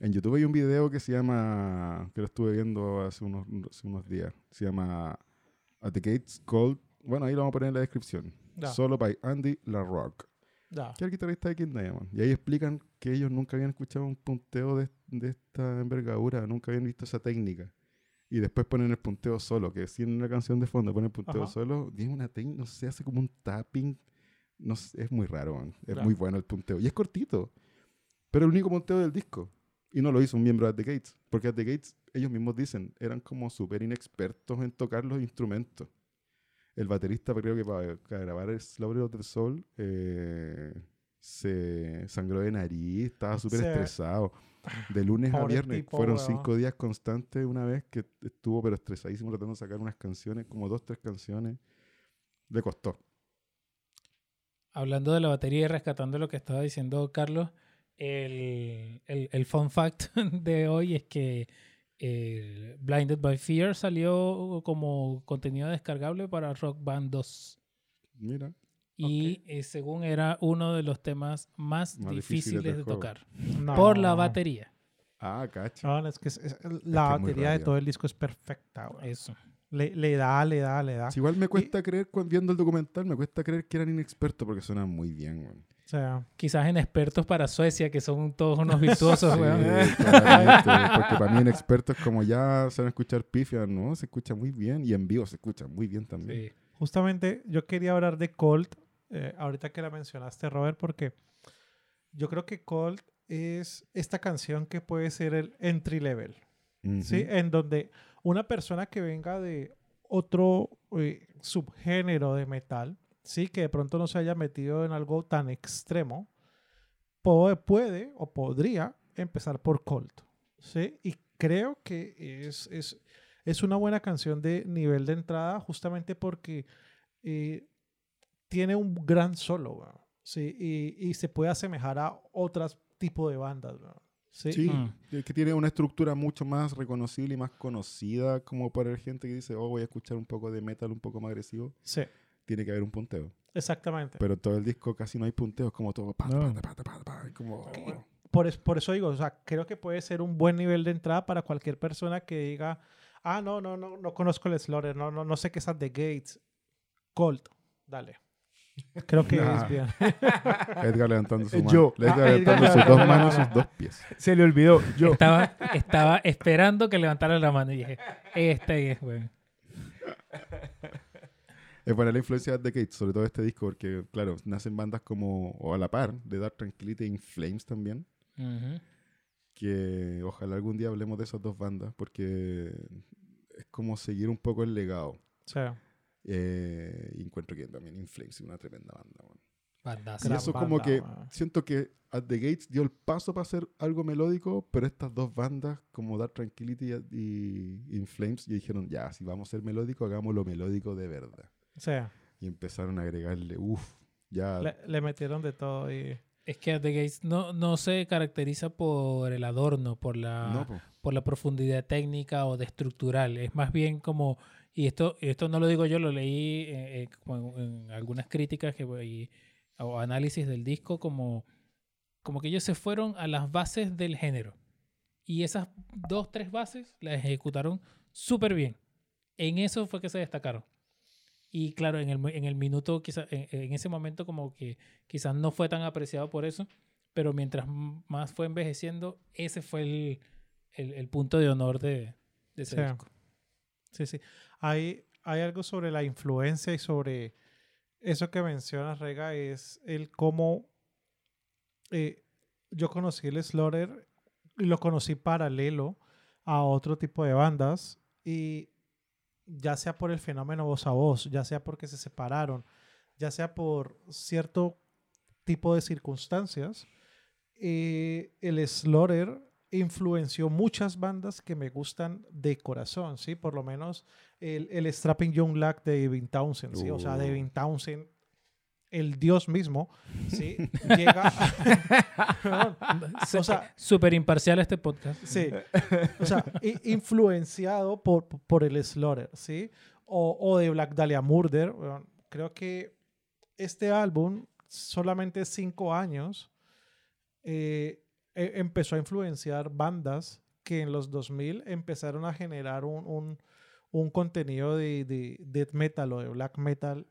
En YouTube hay un video que se llama, que lo estuve viendo hace unos, hace unos días, se llama At the Gates Cold, bueno, ahí lo vamos a poner en la descripción, solo by Andy LaRock, que es el guitarrista de King Diamond. Y ahí explican que ellos nunca habían escuchado un punteo de, de esta envergadura, nunca habían visto esa técnica. Y después ponen el punteo solo, que si en una canción de fondo ponen el punteo Ajá. solo, tiene una técnica, no sé, hace como un tapping. No sé, es muy raro, man. es muy bueno el punteo. Y es cortito, pero el único punteo del disco. Y no lo hizo un miembro de The Gates, porque The Gates, ellos mismos dicen, eran como súper inexpertos en tocar los instrumentos. El baterista, creo que para, grabar el Slaughter of the Soul, eh, se sangró de nariz, estaba súper estresado. De lunes a viernes tipo, fueron weón. cinco días constantes una vez que estuvo pero estresadísimo tratando de sacar unas canciones, como dos, tres canciones. Le costó. Hablando de la batería y rescatando lo que estaba diciendo Carlos, el, el, el fun fact de hoy es que eh, Blinded by Fear salió como contenido descargable para Rock Band 2. Mira. Y eh, según era uno de los temas más, Más difíciles, de juego. tocar. No. Por la batería. Ah, cacho. No, es que es- es- la es batería de todo el disco es perfecta. Eso. Le, le da, le da, le da. Sí, igual me cuesta creer, cuando viendo el documental, me cuesta creer que eran inexpertos porque suenan muy bien, weón. O sea, Quizás en expertos para Suecia, que son todos unos virtuosos, Sí, weón. porque para mí en expertos como ya saben escuchar pifia, ¿no? Se escucha muy bien y en vivo se escucha muy bien también. Sí. justamente yo quería hablar de Colt, eh, ahorita que la mencionaste, Robert, porque yo creo que Colt es esta canción que puede ser el entry level, Ujú. ¿sí? En donde una persona que venga de otro eh, subgénero de metal, ¿sí? Que de pronto no se haya metido en algo tan extremo, puede o podría empezar por Colt, ¿sí? Y creo que es, es, es una buena canción de nivel de entrada justamente porque eh, tiene un gran solo, ¿sí? Y, se puede asemejar a otros tipos de bandas, ¿sí? Sí, Mm. es que tiene una estructura mucho más reconocible y más conocida como para la gente que dice, oh, voy a escuchar un poco de metal un poco más agresivo. Sí, Tiene que haber un punteo. exactamente. Pero todo el disco casi no hay punteos, como todo. pa, No. pa, pa, como. Por, es- por eso digo, o sea, creo que puede ser un buen nivel de entrada para cualquier persona que diga, ah, no, no, no, no conozco el Slaughter, no, no, no sé qué es The Gates. Colt, dale. Creo que Nah. es bien. Edgar levantando su Eh, mano. yo. Edgar Ah, levantando Edgar sus dos levantando manos sus dos pies. Se le olvidó. Yo. Estaba, estaba esperando que levantara la mano y dije, este es, weón. Es buena la influencia de The Gates, sobre todo este disco, porque, claro, nacen bandas como, o a la par, de Dark Tranquility e In Flames también, que ojalá algún día hablemos de esas dos bandas, porque es como seguir un poco el legado. O sea, Eh, y encuentro que también In Flames es una tremenda banda. Bandazo. Y eso como banda, que weón. siento que At The Gates dio el paso para hacer algo melódico, pero estas dos bandas como Dark Tranquility y In Flames y dijeron, ya, si vamos a ser melódico, hagámoslo melódico de verdad. o sea, Y empezaron a agregarle, uff, ya... le, le metieron de todo y... Es que The Gates no, no se caracteriza por el adorno, por la, no, po. por la profundidad técnica o de estructural. Es más bien como, y esto, esto no lo digo yo, lo leí eh, eh, en, algunas críticas que, y- o análisis del disco, como, como que ellos se fueron a las bases del género. Y esas dos, tres bases las ejecutaron súper bien. En eso fue que se destacaron. Y claro, en el, en el minuto, quizá, en, en ese momento como que quizás no fue tan apreciado por eso, pero mientras más fue envejeciendo, ese fue el, el- el punto de honor de, de ese Sí. disco. Sí, sí. Hay, hay algo sobre la influencia y sobre eso que mencionas, Rega, es el cómo eh, yo conocí el Slaughter y lo conocí paralelo a otro tipo de bandas y ya sea por el fenómeno voz a voz, ya sea porque se separaron, ya sea por cierto tipo de circunstancias, eh, el Slaughter influenció muchas bandas que me gustan de corazón, ¿sí? Por lo menos el, el Strapping Young Lack de Devin Townsend, ¿sí? O sea, Uh. Devin Townsend, el dios mismo, ¿sí? Llega... o sea, Súper imparcial este podcast. Sí. O sea, influenciado por, por el Slaughter, ¿sí? O, o de Black Dahlia Murder. Bueno, creo que este álbum, solamente cinco años, eh, e- empezó a influenciar bandas que en los 2000 empezaron a generar un, un- un contenido de, de death metal o de black metal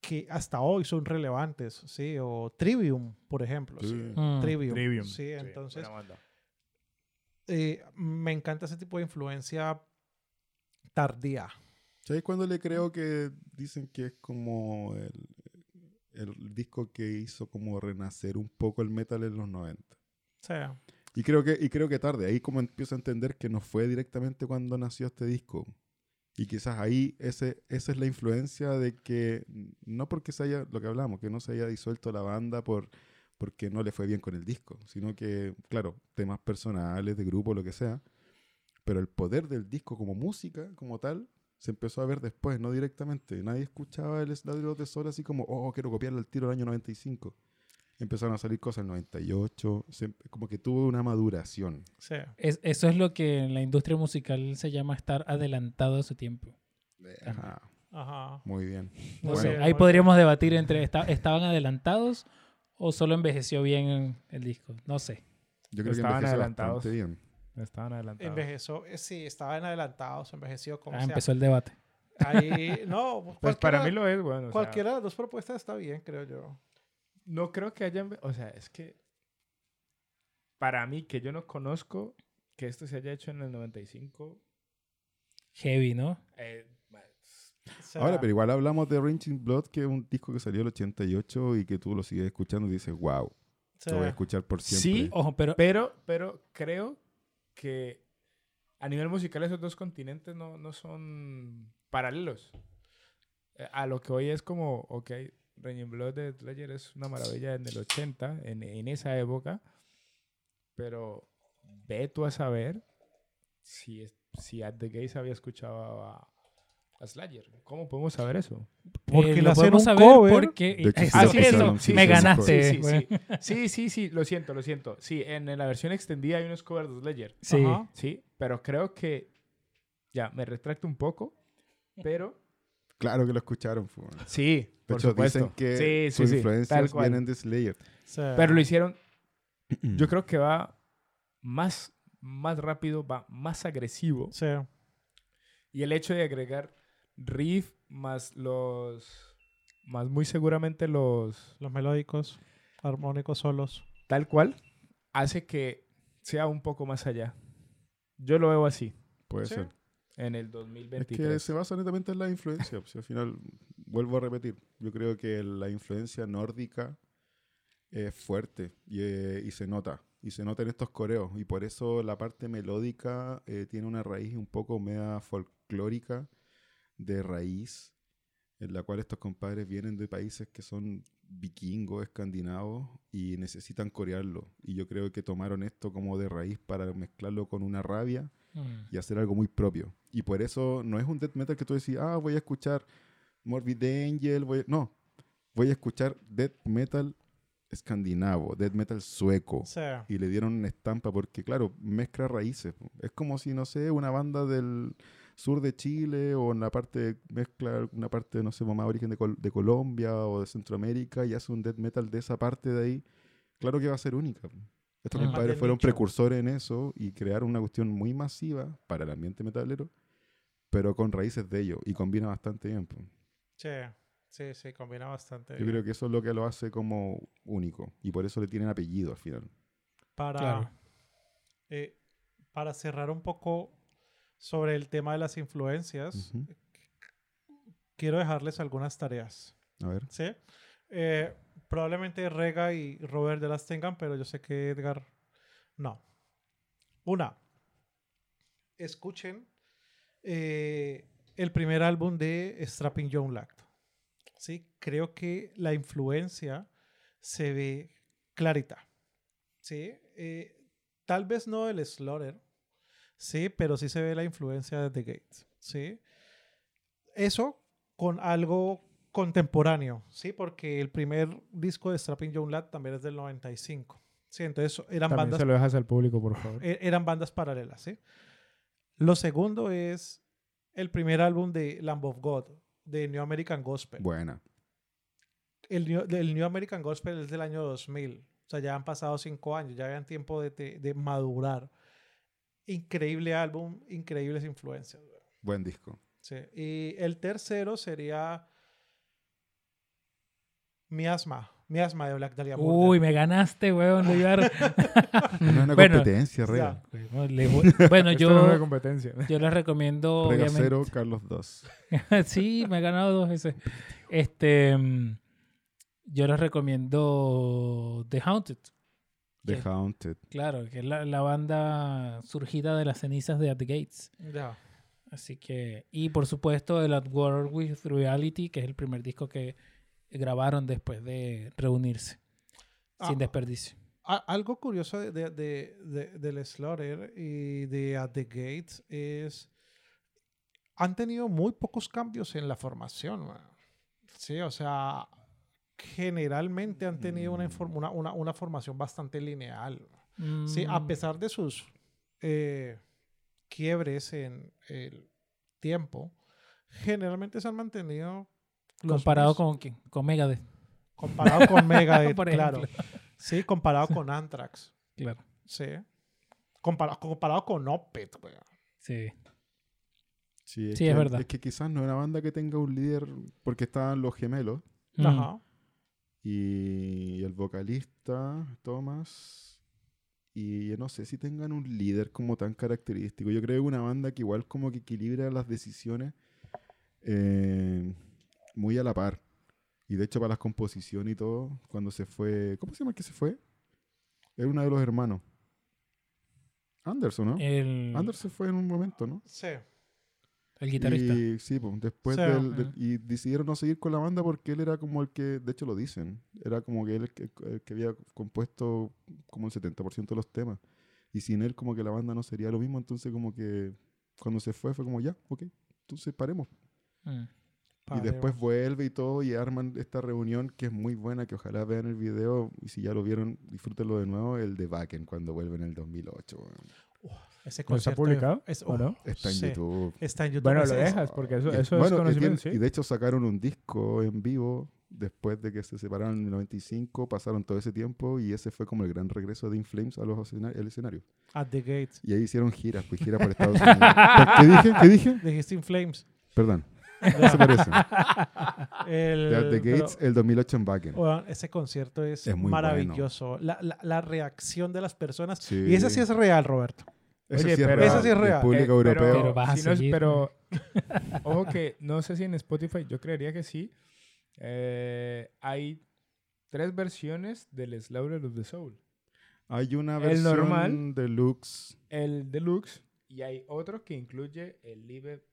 que hasta hoy son relevantes, ¿sí? O Trivium, por ejemplo. ¿sí? Sí. Mm. Trivium. Trivium. Sí, entonces eh, me encanta ese tipo de influencia tardía. ¿Sabes cuándo le creo que dicen que es como el, el disco que hizo como renacer un poco el metal en los 90? Sea, Y creo que, y creo que tarde, ahí como empiezo a entender que no fue directamente cuando nació este disco. Y quizás ahí ese, esa es la influencia de que, no porque se haya, lo que hablamos, que no se haya disuelto la banda por, porque no le fue bien con el disco, sino que, claro, temas personales, de grupo, lo que sea, pero el poder del disco como música, como tal, se empezó a ver después, no directamente. Nadie escuchaba el of the Soul así como, oh, quiero copiarle el tiro del año 95. Empezaron a salir cosas en el 98, se- como que tuvo una maduración. sea, Es- eso es lo que en la industria musical se llama estar adelantado a su tiempo. Ajá, ajá. muy bien. No Bueno. sé, ahí podríamos debatir entre esta- estaban adelantados o solo envejeció bien el disco. No sé. Yo creo que Estaban envejeció adelantados. bien. Estaban adelantados. Envejeció, eh, sí, estaba en adelantados, envejeció como Ah, sea. empezó el debate. Ahí, no, Pues para cualquiera- mí lo es, bueno. o sea, Cualquiera de las dos propuestas está bien, creo yo. No creo que haya... enve- O sea, es que... Para mí, que yo no conozco que esto se haya hecho en el 95... Heavy, ¿no? eh, O sea, Ahora, pero igual hablamos de Raging Blood, que es un disco que salió en el 88 y que tú lo sigues escuchando y dices, wow, o sea, lo voy a escuchar por siempre. Sí, Ojo, pero Pero, pero creo que a nivel musical esos dos continentes no, no son paralelos. Eh, A lo que hoy es como, ok, Raging Blood de Slayer es una maravilla en el 80, en, en esa época, pero ve tú a saber si, es- si At The Gates había escuchado a, a Slayer. ¿Cómo podemos saber eso? Porque eh, hacen podemos saber cover. porque De hecho, sí Eso, lo sí, me sí, ganaste. Sí, sí. Sí, sí, sí, lo siento, lo siento. Sí, en, en la versión extendida hay unos covers de Slayer. Sí. Ajá. Sí, pero creo que ya me retracto un poco, pero Claro que lo escucharon. fu. De sí, por hecho, supuesto. dicen que sí, sus sí, sí, influencias tal cual. vienen de Slayer. o sea, Pero lo hicieron, yo creo que va más, más rápido, va más agresivo. sea, Y el hecho de agregar riff más los, más muy seguramente los, los melódicos, armónicos solos. tal cual, hace que sea un poco más allá. Yo lo veo así, Puede Sí. ser. En el Es 2023. que se basa netamente en la influencia. pues, al final, vuelvo a repetir, yo creo que la influencia nórdica es fuerte y, eh, y se nota. Y se nota en estos coreos. Y por eso la parte melódica eh, tiene una raíz un poco media folclórica de raíz, en la cual estos compadres vienen de países que son vikingos, escandinavos, y necesitan corearlo. Y yo creo que tomaron esto como de raíz para mezclarlo con una rabia Mm. y hacer algo muy propio. Y por eso no es un death metal que tú decís, ah, voy a escuchar Morbid Angel, voy a-". no, voy a escuchar death metal escandinavo, death metal sueco. Y le dieron una estampa porque, claro, mezcla raíces. Es como si, no sé, una banda del sur de Chile o en la parte, mezcla una parte, no sé, más origen de, Col- de Colombia o de Centroamérica y hace un death metal de esa parte de ahí. Claro que va a ser única. Estos compadres fueron nicho. precursores en eso y crearon una cuestión muy masiva para el ambiente metalero, pero con raíces de ello y combina bastante bien. sí, sí, sí, combina bastante. Yo bien. creo que eso es lo que lo hace como único y por eso le tienen apellido al final. para, Claro. eh, para cerrar un poco sobre el tema de las influencias, quiero dejarles algunas tareas. A ver. ¿Sí? Eh, probablemente Rega y Robert ya las tengan, pero yo sé que Edgar no. Una, escuchen eh, el primer álbum de Strapping Young Lact. ¿Sí? Creo que la influencia se ve clarita. ¿Sí? Eh, tal vez no del Slaughter, sí, pero sí se ve la influencia de The Gates. ¿sí? Eso con algo contemporáneo, ¿sí? Porque el primer disco de Strapping Young Lad también es del 95. Sí, entonces eran También bandas se lo dejas al público, por favor. e- eran bandas paralelas, ¿sí? Lo segundo es el primer álbum de Lamb of God, de New American Gospel. Buena. El, New, el New American Gospel es del año 2000. O sea, ya han pasado cinco años, ya habían tiempo de, de- de madurar. Increíble álbum, increíbles influencias. Buen disco. Sí. Y el tercero sería Miasma. Miasma de Black Dahlia Murder. Uy, me ganaste, weón. a- No es una Bueno, competencia. Le voy- Bueno, no es una yo, competencia. yo les recomiendo, Rega obviamente. 0, Carlos 2. sí, me he ganado dos veces. Este, yo les recomiendo The Haunted. The. Haunted. Claro, que es la, la banda surgida de las cenizas de At the Gates. Ya. Así que, y por supuesto, el At War with Reality, que es el primer disco que grabaron después de reunirse, Ah, sin desperdicio. a- algo curioso de, de- de- de- del Slaughter y de At the Gates es. Han tenido muy pocos cambios en la formación. man. Sí, o sea, generalmente han tenido una, una, una- una formación bastante lineal. Sí, a Mm, pesar de sus eh, quiebres en el tiempo, generalmente se han mantenido comparado con, quién? con Megadeth. comparado con Megadeth, Por claro. Sí, comparado con Anthrax. Claro, Sí. Compara- comparado con Opeth, weón. sí. Sí, es, Sí, que, es verdad. Es que quizás no es una banda que tenga un líder, porque estaban los gemelos Mm. Ajá. y el vocalista, Thomas. Y yo no sé si tengan un líder como tan característico. Yo creo que es una banda que igual como que equilibra las decisiones eh, muy a la par. Y de hecho para las composiciones y todo, cuando se fue... ¿Cómo se llama el que se fue? Era uno de los hermanos. Anderson, ¿no? El, Anderson fue en un momento, ¿no? Sí. el guitarrista. Y sí, pues, después Sí. del, del- Ujú. y decidieron no seguir con la banda porque él era como el que, de hecho lo dicen, era como que él el que, el que había compuesto como el 70% de los temas. Y sin él como que la banda no sería lo mismo, entonces como que cuando se fue fue como ya, ok, entonces paremos. Mm. Y después vuelve y todo y arman esta reunión que es muy buena, que ojalá vean el video y si ya lo vieron, disfrútenlo de nuevo, el de Backen cuando vuelve en el 2008. weón. Ese ¿No está publicado? es- ¿O no? Está en sí. YouTube. Está en YouTube. Bueno, lo dejas, porque eso, Y- eso bueno, es y conocimiento, tiene- sí. Y de hecho sacaron un disco en vivo después de que se separaron en el 95, pasaron todo ese tiempo y ese fue como el gran regreso de In Flames a los el escenario. At the Gates. Y ahí hicieron giras, pues gira por Estados Unidos. ¿Qué dije? ¿Qué dije? Dijiste In Flames. Perdón. Se parece. El, At the pero, Gates, el 2008 en Backen. weón, ese concierto es, Es muy maravilloso. La, la- la reacción de las personas. Sí. Y esa sí es real, Roberto. Ese Oye, sí es pero- real, Ese sí es real. público Eh, pero- europeo. Pero a si no seguir. pero, ojo que no sé si en Spotify, yo creería que sí. eh, hay tres versiones del Slaughter of the Soul. Hay una el versión normal. deluxe. El Deluxe y hay otro que incluye el Live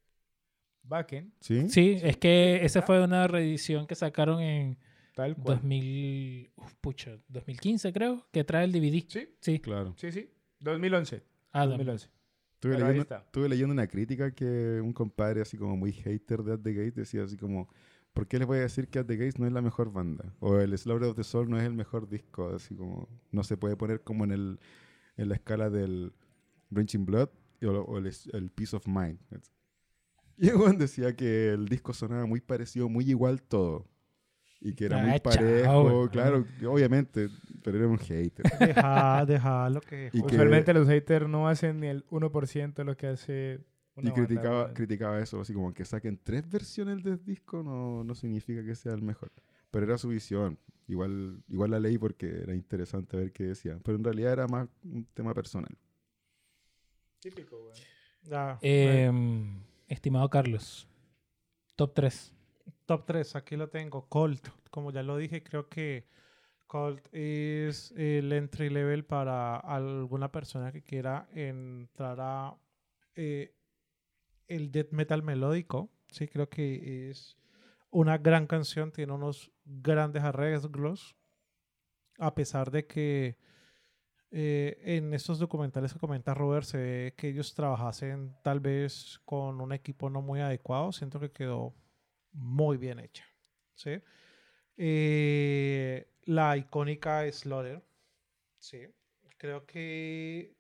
Backen, ¿Sí? Sí, es que esa fue una reedición que sacaron en tal cual. 2000, uf, pucha, 2015 creo, que trae el DVD. Sí, Sí. Claro. sí, sí. 2011. Ah, 2011. Estuve leyendo, está. estuve leyendo una crítica que un compadre así como muy hater de At The Gates decía así como, ¿por qué les voy a decir que At The Gates no es la mejor banda? O el Slaughter of the Soul no es el mejor disco, así como no se puede poner como en el en la escala del Branching Blood o, o el, el Peace of Mind. Y el weón decía que el disco sonaba muy parecido, muy igual todo. Y que era Ah, muy chao, parejo, claro, obviamente, pero era un hater. Deja, deja lo que. Y que- Usualmente los haters no hacen ni el 1% de lo que hace una Y banda, criticaba, weón. criticaba eso, así como que saquen tres versiones del disco no, no significa que sea el mejor. Pero era su visión. Igual, igual la leí porque era interesante ver qué decía. Pero en realidad era más un tema personal. Típico, weón. Ya, Eh, estimado Carlos, top 3. top 3, aquí lo tengo. Colt, como ya lo dije, creo que Colt es el entry level para alguna persona que quiera entrar a eh, el death metal melódico. Sí, creo que es una gran canción, tiene unos grandes arreglos, a pesar de que eh, en estos documentales que comenta Robert se ve que ellos trabajasen tal vez con un equipo no muy adecuado, siento que quedó muy bien hecha. ¿sí? Eh, la icónica Slaughter, sí, creo que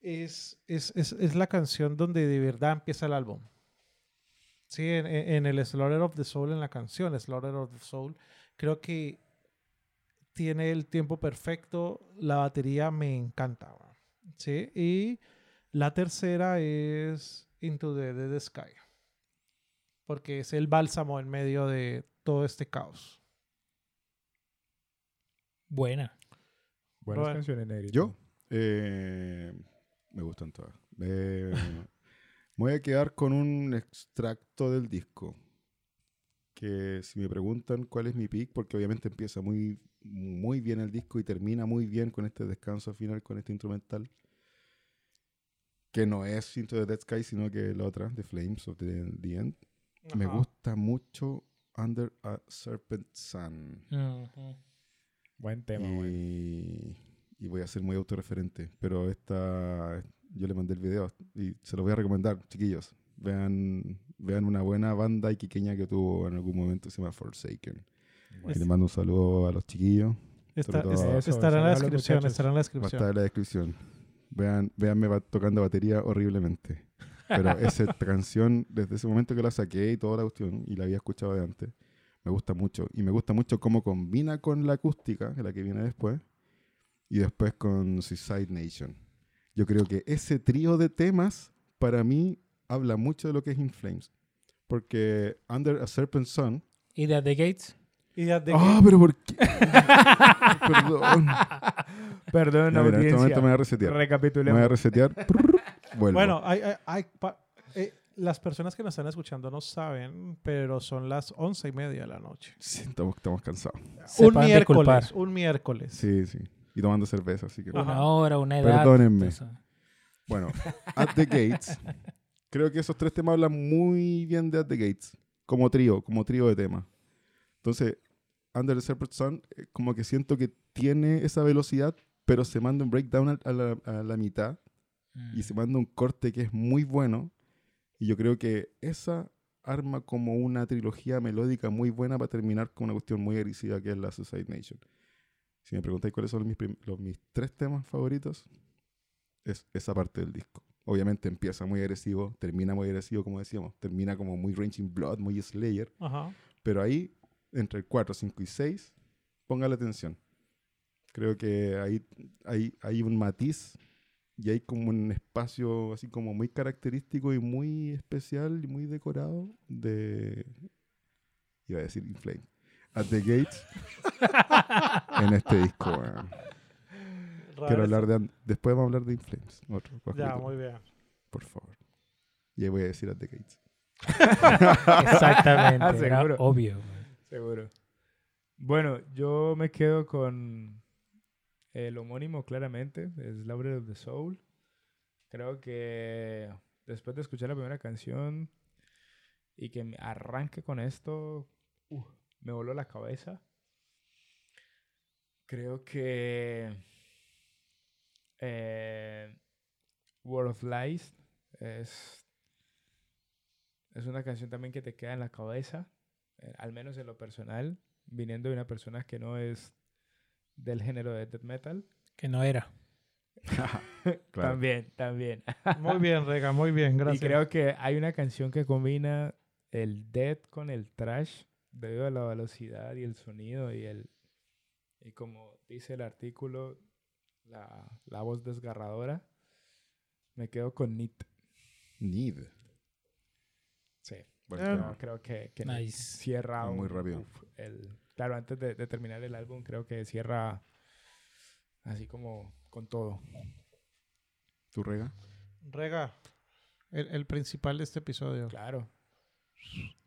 es, es, es, es la canción donde de verdad empieza el álbum. Sí, en, en- el Slaughter of the Soul, en la canción Slaughter of the Soul, creo que tiene el tiempo perfecto, la batería me encanta. weón. Sí, y la tercera es Into the Dead Sky, porque es el bálsamo en medio de todo este caos. Buena. Buenas Robert. canciones, Negrito. ¿Yo? Eh, me gustan todas. Eh, me voy a quedar con un extracto del disco. Que si me preguntan cuál es mi pick, porque obviamente empieza muy, muy bien el disco y termina muy bien con este descanso final, con este instrumental. Que no es Into the Dead Sky, sino que la otra, The Flames of the, the End. Me gusta mucho Under a Serpent Sun. Buen tema. Y, y voy a ser muy autorreferente, pero esta yo le mandé el video y se lo voy a recomendar, chiquillos. Vean, vean una buena banda iquiqueña que tuvo en algún momento, se llama Forsaken. Y le mando un saludo a los chiquillos. Está- es- Eso, estará en la a descripción, estará en la Va a descripción. estar en la descripción. Vean, véanme ba- tocando batería horriblemente. Pero esa canción, desde ese momento que la saqué y toda la cuestión, y la había escuchado de antes, me gusta mucho. Y me gusta mucho cómo combina con la acústica, que es la que viene después, y después con Suicide Nation. Yo creo que ese trío de temas, para mí, habla mucho de lo que es In Flames. Porque Under a Serpent Sun. ¿Y de The Gates? Y de ¡Ah, que- pero por qué! Perdón. Perdón, Ya, mira, en este audiencia. momento me voy a resetear. Me voy a Recapitulemos. resetear. Vuelvo. Bueno, hay, hay- hay eh, las personas que nos están escuchando no saben, pero son las once y media de la noche. Sí, estamos, estamos cansados. un Sepan miércoles, disculpar. un miércoles. Sí, sí. Y tomando cerveza, así que... Una hora, una edad. Perdónenme. Bueno, At the Gates. creo que esos tres temas hablan muy bien de At the Gates. Como trío, como trío de temas. Entonces, Under the Serpent Sun, eh, como que siento que tiene esa velocidad, pero se manda un breakdown a, la, a la mitad y se manda un corte que es muy bueno. Y yo creo que esa arma como una trilogía melódica muy buena para terminar con una cuestión muy agresiva que es la Suicide Nation. Si me preguntáis cuáles son mis, los, mis tres temas favoritos, es esa parte del disco. Obviamente empieza muy agresivo, termina muy agresivo, como decíamos. Termina como muy Raging Blood, muy Slayer. Ajá. Pero ahí, entre el 4, 5 y 6, póngale atención. Creo que ahí hay, hay un matiz y hay como un espacio así como muy característico y muy especial y muy decorado de... Iba a decir Inflame. At the Gates. en este disco. Quiero hablar de... Después vamos a hablar de Inflames. Otro, Ya, muy bien. Por favor. Y ahí voy a decir At the Gates. Exactamente. era Seguro. obvio. güey. Seguro. Bueno, yo me quedo con el homónimo, claramente, es Laurel of the Soul. Creo que después de escuchar la primera canción y que me arranque con esto, uh, me voló la cabeza. Creo que eh, World of Lies es, es una canción también que te queda en la cabeza eh, al menos en lo personal, viniendo de una persona que no es del género de death metal. Que no era. Claro. También, también. Muy bien, Rega, muy bien, y gracias. creo que hay una canción que combina el death con el trash debido a la velocidad y el sonido y el y como dice el artículo la, la voz desgarradora me quedo con Nit Need. sí Buen Eh, tema. Creo- que, que Nice. cierra Muy rápido. uf, el, claro, antes de, de terminar el álbum, creo que cierra así como con todo. ¿Tú rega? Rega, el, el principal de este episodio. Claro.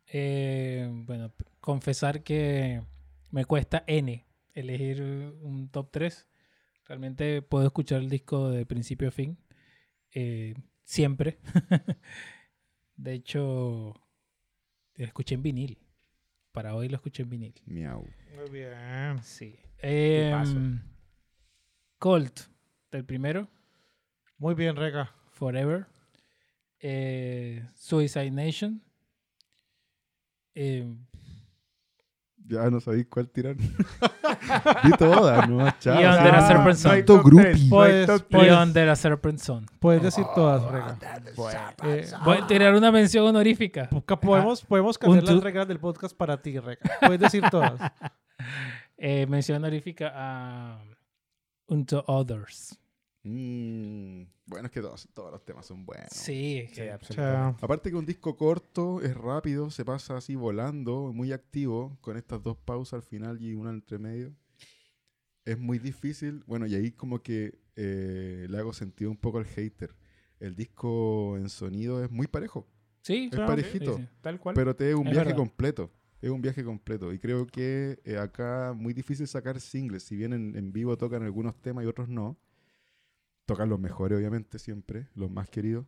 Eh, bueno, confesar que me cuesta N elegir un top 3. Realmente puedo escuchar el disco de principio a fin. eh, siempre. de hecho, lo escuché en vinil. Para hoy lo escuché en vinil. Miau. Muy bien. Sí. Em, Colt, del primero. Muy bien, Rega. Forever. Eh, Suicide Nation. Eh, Ya no sabéis cuál tirar. Di todas, no chao. Y Under a Ah, Serpent hay Tanto no. Beyond the Serpent Son. Puedes decir todas, Rega. Bueno. Eh, Voy a tirar una mención honorífica. Ca- Podemos, podemos cambiar las reglas del podcast para ti, Rega. Puedes decir todas. Eh, mención honorífica a Unto Others. Mm, bueno, es que todos, todos los temas son buenos. Sí, Sí, que- absolutamente. Aparte que un disco corto, es rápido, se pasa así volando, muy activo, con estas dos pausas al final y una entre medio. Es muy difícil, bueno, y ahí como que eh, le hago sentido un poco al hater. El disco en sonido es muy parejo, sí, es claro, parejito, sí, sí. Tal cual. pero te es un Es viaje verdad. completo. Es un viaje completo. Y creo que eh, acá muy difícil sacar singles. Si bien en, en vivo tocan algunos temas y otros no. Tocan los mejores, obviamente, siempre. Los más queridos.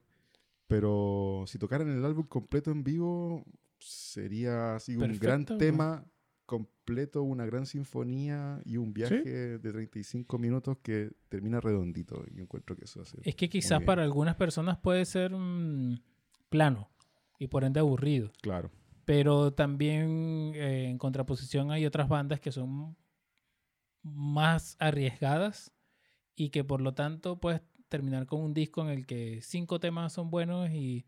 Pero si tocaran el álbum completo en vivo, sería así un gran tema completo, una gran sinfonía y un viaje de 35 minutos que termina redondito. Y encuentro que eso hace. Es que quizás para algunas personas puede ser mm, plano y por ende aburrido. Claro. Pero también eh, en contraposición hay otras bandas que son más arriesgadas y que por lo tanto puedes terminar con un disco en el que cinco temas son buenos y,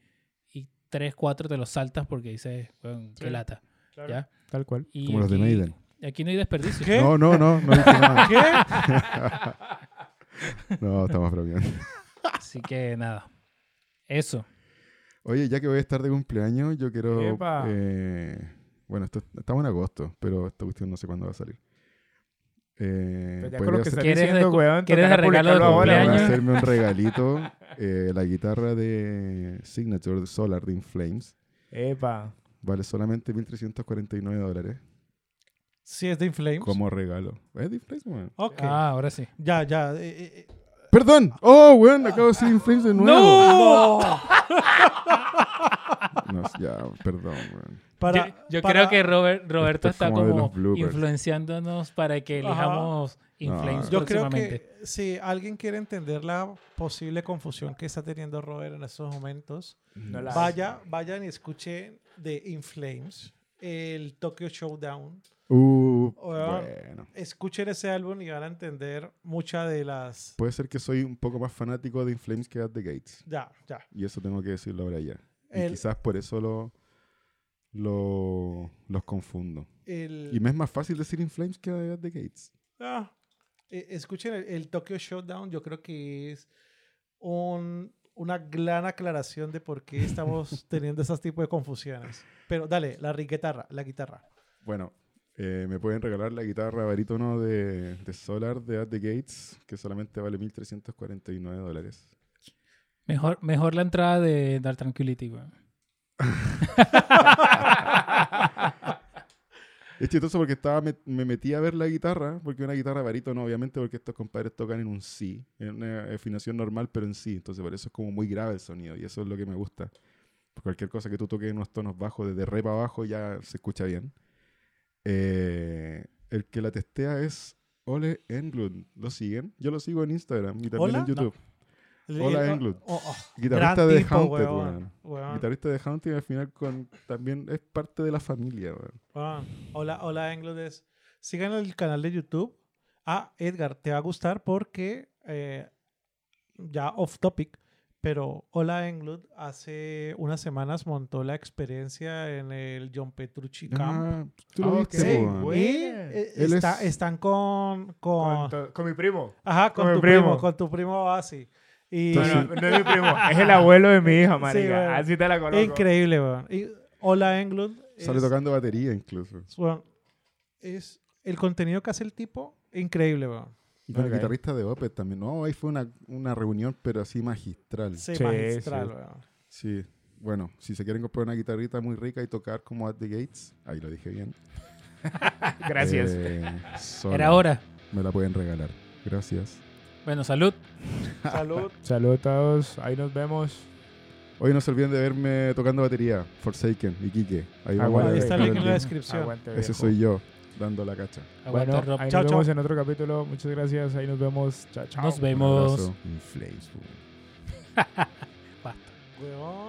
y tres, cuatro te los saltas porque dices, "Weón, qué Sí. lata. Claro. ¿ya? Tal cual. Y Como los de Maiden. Aquí no hay desperdicio. ¿Qué? No, no, no. No, nada. ¿Qué? no estamos bromeando. Así que nada. Eso. Oye, ya que voy a estar de cumpleaños, yo quiero. Eh, bueno, esto, estamos en agosto, pero esta cuestión no sé cuándo va a salir. Eh, Pues ya podría con lo que hacer- estás ¿Quieres diciendo, weón, quieres regalo de ahora, hacerme un regalito, eh, la guitarra de Signature de Solar de Inflames. Epa. Vale solamente 1.349 dólares Sí, es de Inflames. como regalo. ¿Es de Inflames, weón? Ok. Ah, ahora sí. Ya, ya. eh, eh, eh. ¡Perdón! ¡Oh, weón! Acabo de decir Inflames de nuevo. ¡No! No, ya, perdón, weón. Para, yo yo para- creo que Robert, Roberto Esto es está como como influenciándonos para que Ajá. elijamos Inflames Yo creo que si alguien quiere entender la posible confusión que está teniendo Robert en estos momentos, No vaya, vayan y escuchen de Inflames el Tokyo Showdown. Uh, bueno. Escuchen ese álbum y van a entender muchas de las... Puede ser que soy un poco más fanático de Inflames que de At The Gates. Ya, ya. Y eso tengo que decirlo ahora ya. Y El- quizás por eso lo, lo- los confundo. El, Y me es más fácil decir Inflames que At The Gates. Ah, eh, escuchen el, el Tokyo Showdown, yo creo que es un- una gran aclaración de por qué estamos teniendo esos tipos de confusiones. Pero dale, la guitarra, la guitarra. Bueno, eh, me pueden regalar la guitarra barítono de, de Solar de At The Gates, que solamente vale 1.349 dólares. Mejor, mejor la entrada de Dark Tranquility, weón. Es chistoso porque estaba me, me metí a ver la guitarra, porque una guitarra barítono, obviamente, porque estos compadres tocan en un Si, en una afinación normal, pero en Si. Entonces, por eso es como muy grave el sonido, y eso es lo que me gusta. Por cualquier cosa que tú toques en unos tonos bajos, desde re para abajo, ya se escucha bien. Eh, el que la testea es Ole Englund. ¿Lo siguen? Yo lo sigo en Instagram y también ¿Hola? en YouTube. Hola, el- Englund. oh, oh, Guitarrista de tipo, Haunted, weón, weón. weón, Guitarrista de Haunted y al final con, también es parte de la familia. weón. weón. Hola, hola, Engludes. Sigan el canal de YouTube. Ah, Edgar, te va a gustar porque eh, ya off topic, pero Hola Englund hace unas semanas montó la experiencia en el John Petrucci Camp. Ah, tú lo Ah, viste. Sí, weón. güey. y eh, está- es- están con, Con, con, con mi primo. ajá, con, con tu primo. primo. con tu primo Basi. Y No, es mi primo. Es el abuelo de mi hija, marica. Así te la coloco. increíble, weón. Hola Englund Sale es- tocando batería incluso. weón, es el contenido que hace el tipo, increíble, weón. Y con el Ok. guitarrista de Opeth también. No, ahí fue una, una reunión, pero así magistral. Sí, Sí, magistral, sí. weón. Sí. bueno, si se quieren comprar una guitarrita muy rica y tocar como At the Gates, ahí lo dije bien. Gracias. eh, Era hora. Me la pueden regalar. Gracias. Bueno, salud. Salud. Saludos a todos. Ahí nos vemos. Hoy no se olviden de verme tocando batería, Forsaken y Kike. Ahí Aguante. está link en la descripción. Aguante, Ese soy yo, dando la cacha. Bueno, Rob. ahí Chao, nos chao. vemos en otro capítulo. Muchas gracias. Ahí nos vemos. Chao, chao. Nos Un vemos. abrazo. Inflames, boom.